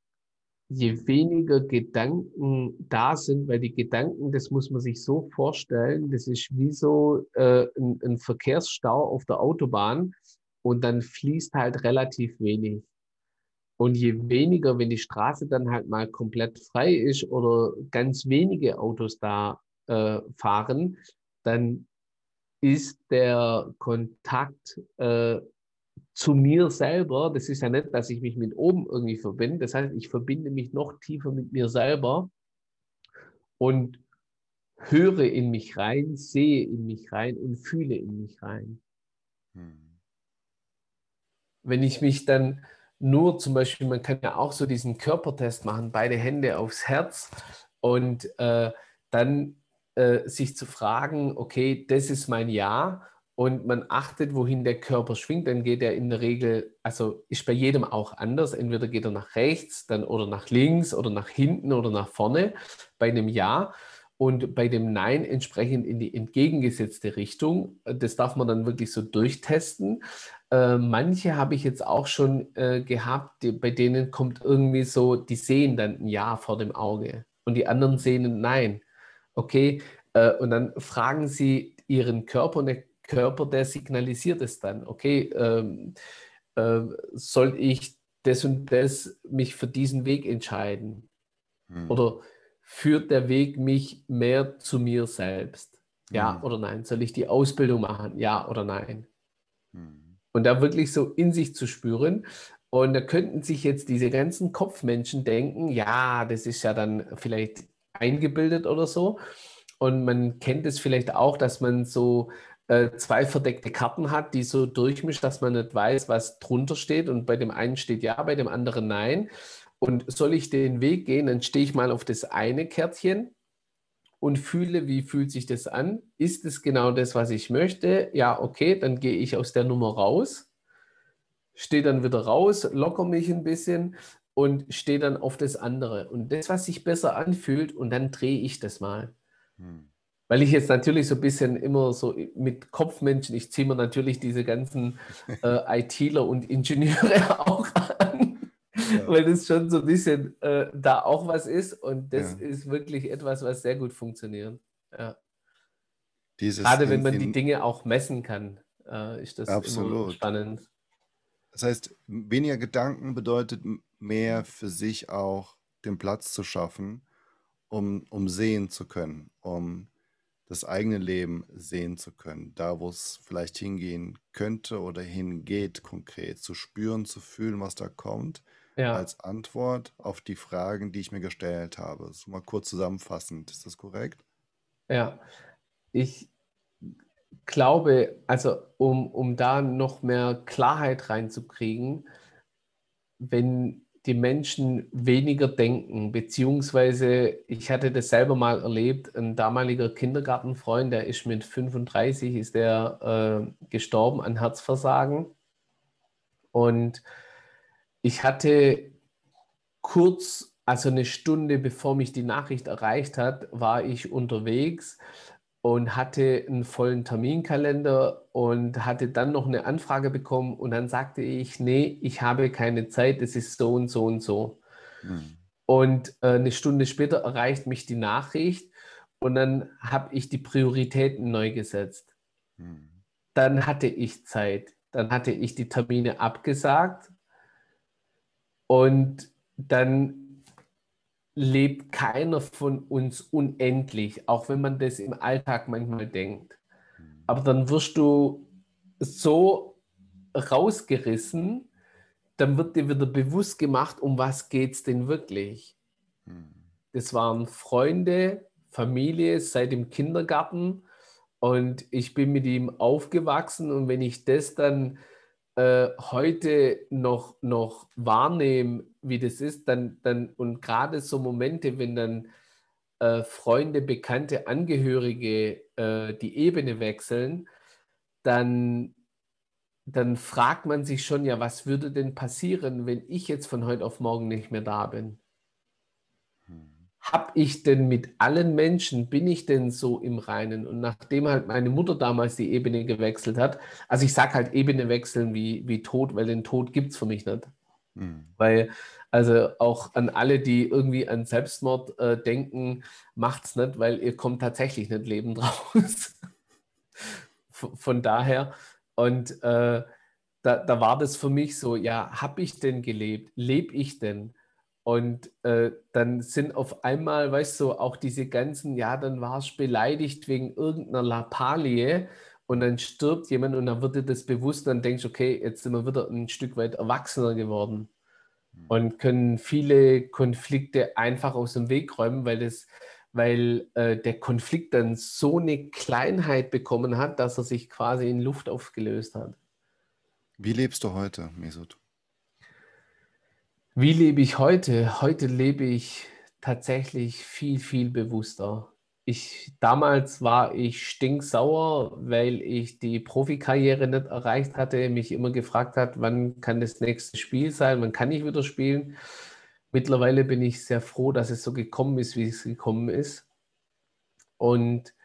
je weniger Gedanken da sind, weil die Gedanken, das muss man sich so vorstellen, das ist wie so äh, ein, ein Verkehrsstau auf der Autobahn und dann fließt halt relativ wenig. Und je weniger, wenn die Straße dann halt mal komplett frei ist oder ganz wenige Autos da äh, fahren, dann ist der Kontakt äh, zu mir selber, das ist ja nicht, dass ich mich mit oben irgendwie verbinde, das heißt, ich verbinde mich noch tiefer mit mir selber und höre in mich rein, sehe in mich rein und fühle in mich rein. Hm. Wenn ich mich dann nur zum Beispiel, man kann ja auch so diesen Körpertest machen, beide Hände aufs Herz und äh, dann äh, sich zu fragen, okay, das ist mein Ja und man achtet, wohin der Körper schwingt, dann geht er in der Regel, also ist bei jedem auch anders, entweder geht er nach rechts dann oder nach links oder nach hinten oder nach vorne bei einem Ja und bei dem Nein entsprechend in die entgegengesetzte Richtung. Das darf man dann wirklich so durchtesten. Äh, manche habe ich jetzt auch schon äh, gehabt, die, bei denen kommt irgendwie so, die sehen dann ein Ja vor dem Auge und die anderen sehen ein Nein. Okay, äh, und dann fragen sie ihren Körper und der Körper, der signalisiert es dann. Okay, ähm, äh, soll ich das und das mich für diesen Weg entscheiden? Hm. Oder führt der Weg mich mehr zu mir selbst? Ja mhm. oder nein? Soll ich die Ausbildung machen? Ja oder nein? Mhm. Und da wirklich so in sich zu spüren. Und da könnten sich jetzt diese ganzen Kopfmenschen denken, ja, das ist ja dann vielleicht eingebildet oder so. Und man kennt es vielleicht auch, dass man so äh, zwei verdeckte Karten hat, die so durchmischt, dass man nicht weiß, was drunter steht. Und bei dem einen steht ja, bei dem anderen nein. Und soll ich den Weg gehen, dann stehe ich mal auf das eine Kärtchen und fühle, wie fühlt sich das an? Ist es genau das, was ich möchte? Ja, okay, dann gehe ich aus der Nummer raus, stehe dann wieder raus, locker mich ein bisschen und stehe dann auf das andere. Und das, was sich besser anfühlt, und dann drehe ich das mal. Hm. Weil ich jetzt natürlich so ein bisschen immer so mit Kopfmenschen, ich ziehe mir natürlich diese ganzen äh, ITler und Ingenieure auch an, ja. weil das schon so ein bisschen äh, da auch was ist und das ja. ist wirklich etwas, was sehr gut funktioniert. Ja. Gerade wenn man in, die Dinge auch messen kann, äh, ist das absolut. spannend. Das heißt, weniger Gedanken bedeutet mehr für sich auch den Platz zu schaffen, um, um sehen zu können, um das eigene Leben sehen zu können, da wo es vielleicht hingehen könnte oder hingeht konkret, zu spüren, zu fühlen, was da kommt, ja. als Antwort auf die Fragen, die ich mir gestellt habe. So mal kurz zusammenfassend, ist das korrekt? Ja, ich glaube, also um, um da noch mehr Klarheit reinzukriegen, wenn die Menschen weniger denken, beziehungsweise ich hatte das selber mal erlebt, ein damaliger Kindergartenfreund, der ist mit 35, ist der äh, gestorben an Herzversagen. Und ich hatte kurz, also eine Stunde bevor mich die Nachricht erreicht hat, war ich unterwegs und hatte einen vollen Terminkalender und hatte dann noch eine Anfrage bekommen und dann sagte ich, nee, ich habe keine Zeit, es ist so und so und so. Mhm. Und äh, eine Stunde später erreicht mich die Nachricht und dann habe ich die Prioritäten neu gesetzt. Mhm. Dann hatte ich Zeit, dann hatte ich die Termine abgesagt und dann lebt keiner von uns unendlich, auch wenn man das im Alltag manchmal denkt. Mhm. Aber dann wirst du so rausgerissen, dann wird dir wieder bewusst gemacht, um was geht es denn wirklich. Mhm. Das waren Freunde, Familie seit dem Kindergarten und ich bin mit ihm aufgewachsen und wenn ich das dann äh, heute noch, noch wahrnehme, wie das ist, dann, dann und gerade so Momente, wenn dann äh, Freunde, Bekannte, Angehörige äh, die Ebene wechseln, dann, dann fragt man sich schon, ja, was würde denn passieren, wenn ich jetzt von heute auf morgen nicht mehr da bin? Habe ich denn mit allen Menschen, bin ich denn so im Reinen? Und nachdem halt meine Mutter damals die Ebene gewechselt hat, also ich sage halt Ebene wechseln wie, wie Tod, weil den Tod gibt es für mich nicht. Mhm. Weil, also auch an alle, die irgendwie an Selbstmord äh, denken, es nicht, weil ihr kommt tatsächlich nicht lebend raus. Von daher, und äh, da, da war das für mich so, ja, habe ich denn gelebt? Lebe ich denn? Und äh, dann sind auf einmal, weißt du, auch diese ganzen, ja, dann warst du beleidigt wegen irgendeiner Lappalie und dann stirbt jemand und dann wird dir das bewusst und dann denkst du, okay, jetzt sind wir wieder ein Stück weit erwachsener geworden mhm. und können viele Konflikte einfach aus dem Weg räumen, weil das, weil äh, der Konflikt dann so eine Kleinheit bekommen hat, dass er sich quasi in Luft aufgelöst hat. Wie lebst du heute, Mesut? Wie lebe ich heute? Heute lebe ich tatsächlich viel, viel bewusster. Ich, damals war ich stinksauer, weil ich die Profikarriere nicht erreicht hatte, mich immer gefragt hat, wann kann das nächste Spiel sein, wann kann ich wieder spielen. Mittlerweile bin ich sehr froh, dass es so gekommen ist, wie es gekommen ist. Und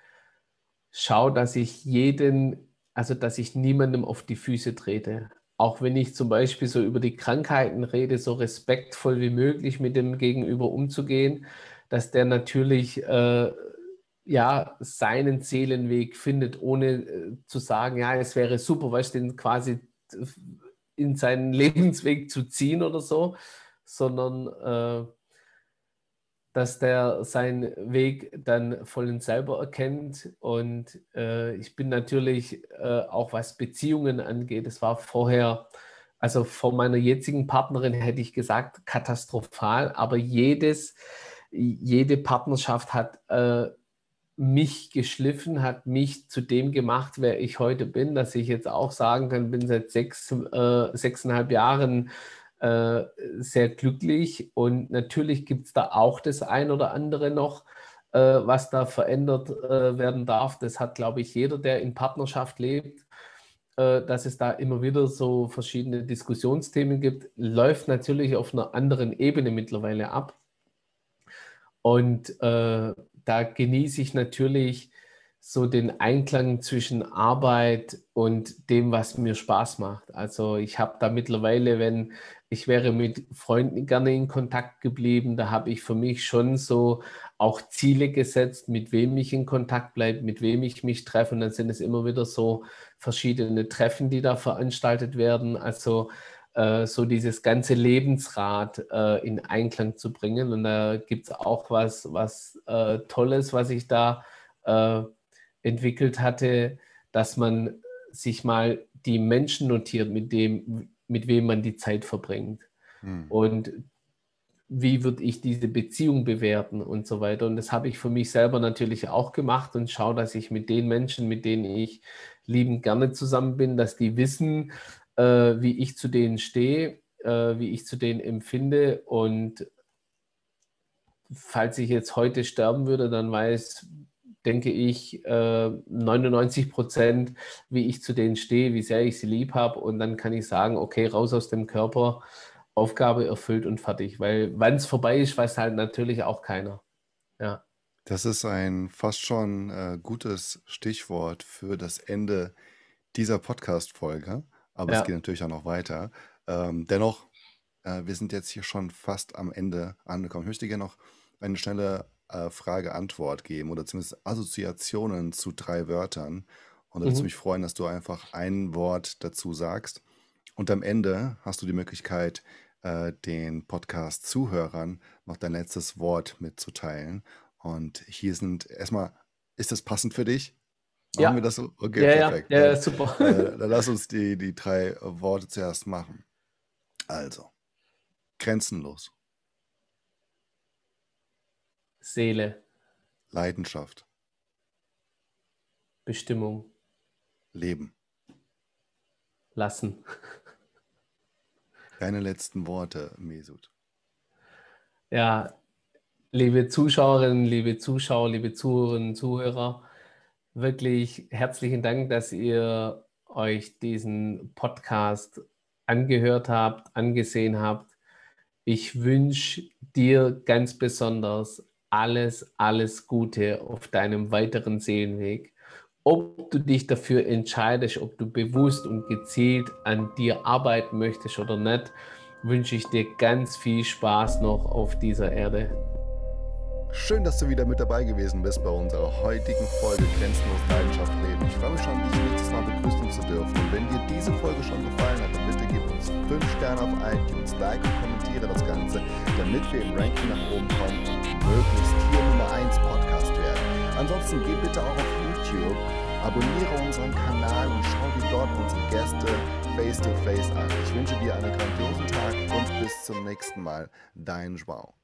schaue, dass ich jeden, also dass ich niemandem auf die Füße trete auch wenn ich zum Beispiel so über die Krankheiten rede, so respektvoll wie möglich mit dem Gegenüber umzugehen, dass der natürlich äh, ja seinen Seelenweg findet, ohne äh, zu sagen, ja, es wäre super, weißt du, den quasi in seinen Lebensweg zu ziehen oder so, sondern äh, dass der seinen Weg dann vollends selber erkennt. Und äh, ich bin natürlich äh, auch was Beziehungen angeht, es war vorher, also von meiner jetzigen Partnerin hätte ich gesagt, katastrophal, aber jedes, jede Partnerschaft hat äh, mich geschliffen, hat mich zu dem gemacht, wer ich heute bin, dass ich jetzt auch sagen kann, bin seit sechs, äh, sechseinhalb Jahren äh, sehr glücklich und natürlich gibt es da auch das ein oder andere noch, äh, was da verändert äh, werden darf. Das hat, glaube ich, jeder, der in Partnerschaft lebt, äh, dass es da immer wieder so verschiedene Diskussionsthemen gibt, läuft natürlich auf einer anderen Ebene mittlerweile ab. Und äh, da genieße ich natürlich so den Einklang zwischen Arbeit und dem, was mir Spaß macht. Also ich habe da mittlerweile, wenn ich wäre mit Freunden gerne in Kontakt geblieben, da habe ich für mich schon so auch Ziele gesetzt, mit wem ich in Kontakt bleibe, mit wem ich mich treffe. Und dann sind es immer wieder so verschiedene Treffen, die da veranstaltet werden. Also äh, so dieses ganze Lebensrad äh, in Einklang zu bringen. Und da gibt es auch was, was äh, Tolles, was ich da äh, entwickelt hatte, dass man sich mal die Menschen notiert, mit dem, mit wem man die Zeit verbringt. Hm. Und wie würde ich diese Beziehung bewerten und so weiter. Und das habe ich für mich selber natürlich auch gemacht und schaue, dass ich mit den Menschen, mit denen ich liebend gerne zusammen bin, dass die wissen, äh, wie ich zu denen stehe, äh, wie ich zu denen empfinde. Und falls ich jetzt heute sterben würde, dann weiß, denke ich, äh, 99 Prozent, wie ich zu denen stehe, wie sehr ich sie lieb habe. Und dann kann ich sagen, okay, raus aus dem Körper, Aufgabe erfüllt und fertig. Weil wann es vorbei ist, weiß halt natürlich auch keiner. Ja. Das ist ein fast schon äh, gutes Stichwort für das Ende dieser Podcast-Folge. Aber es geht natürlich auch noch weiter. Ähm, dennoch, äh, wir sind jetzt hier schon fast am Ende angekommen. Ich möchte gerne noch eine schnelle äh, Frage-Antwort geben oder zumindest Assoziationen zu drei Wörtern. Und da würde Mhm. mich freuen, dass du einfach ein Wort dazu sagst. Und am Ende hast du die Möglichkeit, äh, den Podcast-Zuhörern noch dein letztes Wort mitzuteilen. Und hier sind erstmal, ist das passend für dich? Machen wir Ja, das so? Okay, ja, ja, perfekt. ja, Dann, super. äh, dann lass uns die, die drei Worte zuerst machen. Also, grenzenlos, Seele, Leidenschaft, Bestimmung, Leben. lassen. Deine letzten Worte, Mesut. Ja, liebe Zuschauerinnen, liebe Zuschauer, liebe Zuhörerinnen, Zuhörer, wirklich herzlichen Dank, dass ihr euch diesen Podcast angehört habt, angesehen habt. Ich wünsche dir ganz besonders alles, alles Gute auf deinem weiteren Seelenweg. Ob du dich dafür entscheidest, ob du bewusst und gezielt an dir arbeiten möchtest oder nicht, wünsche ich dir ganz viel Spaß noch auf dieser Erde. Schön, dass du wieder mit dabei gewesen bist bei unserer heutigen Folge Grenzenlos Leidenschaft Leben. Ich freue mich schon, dich nächstes Mal begrüßen zu dürfen. Und wenn dir diese Folge schon gefallen hat, dann bitte gib uns 5 Sterne auf iTunes, like und kommentiere das Ganze, damit wir im Ranking nach oben kommen möglichst hier Nummer 1 Podcast werden. Ansonsten geh bitte auch auf YouTube, abonniere unseren Kanal und schau dir dort unsere Gäste face to face an. Ich wünsche dir einen grandiosen Tag und bis zum nächsten Mal. Dein Joao.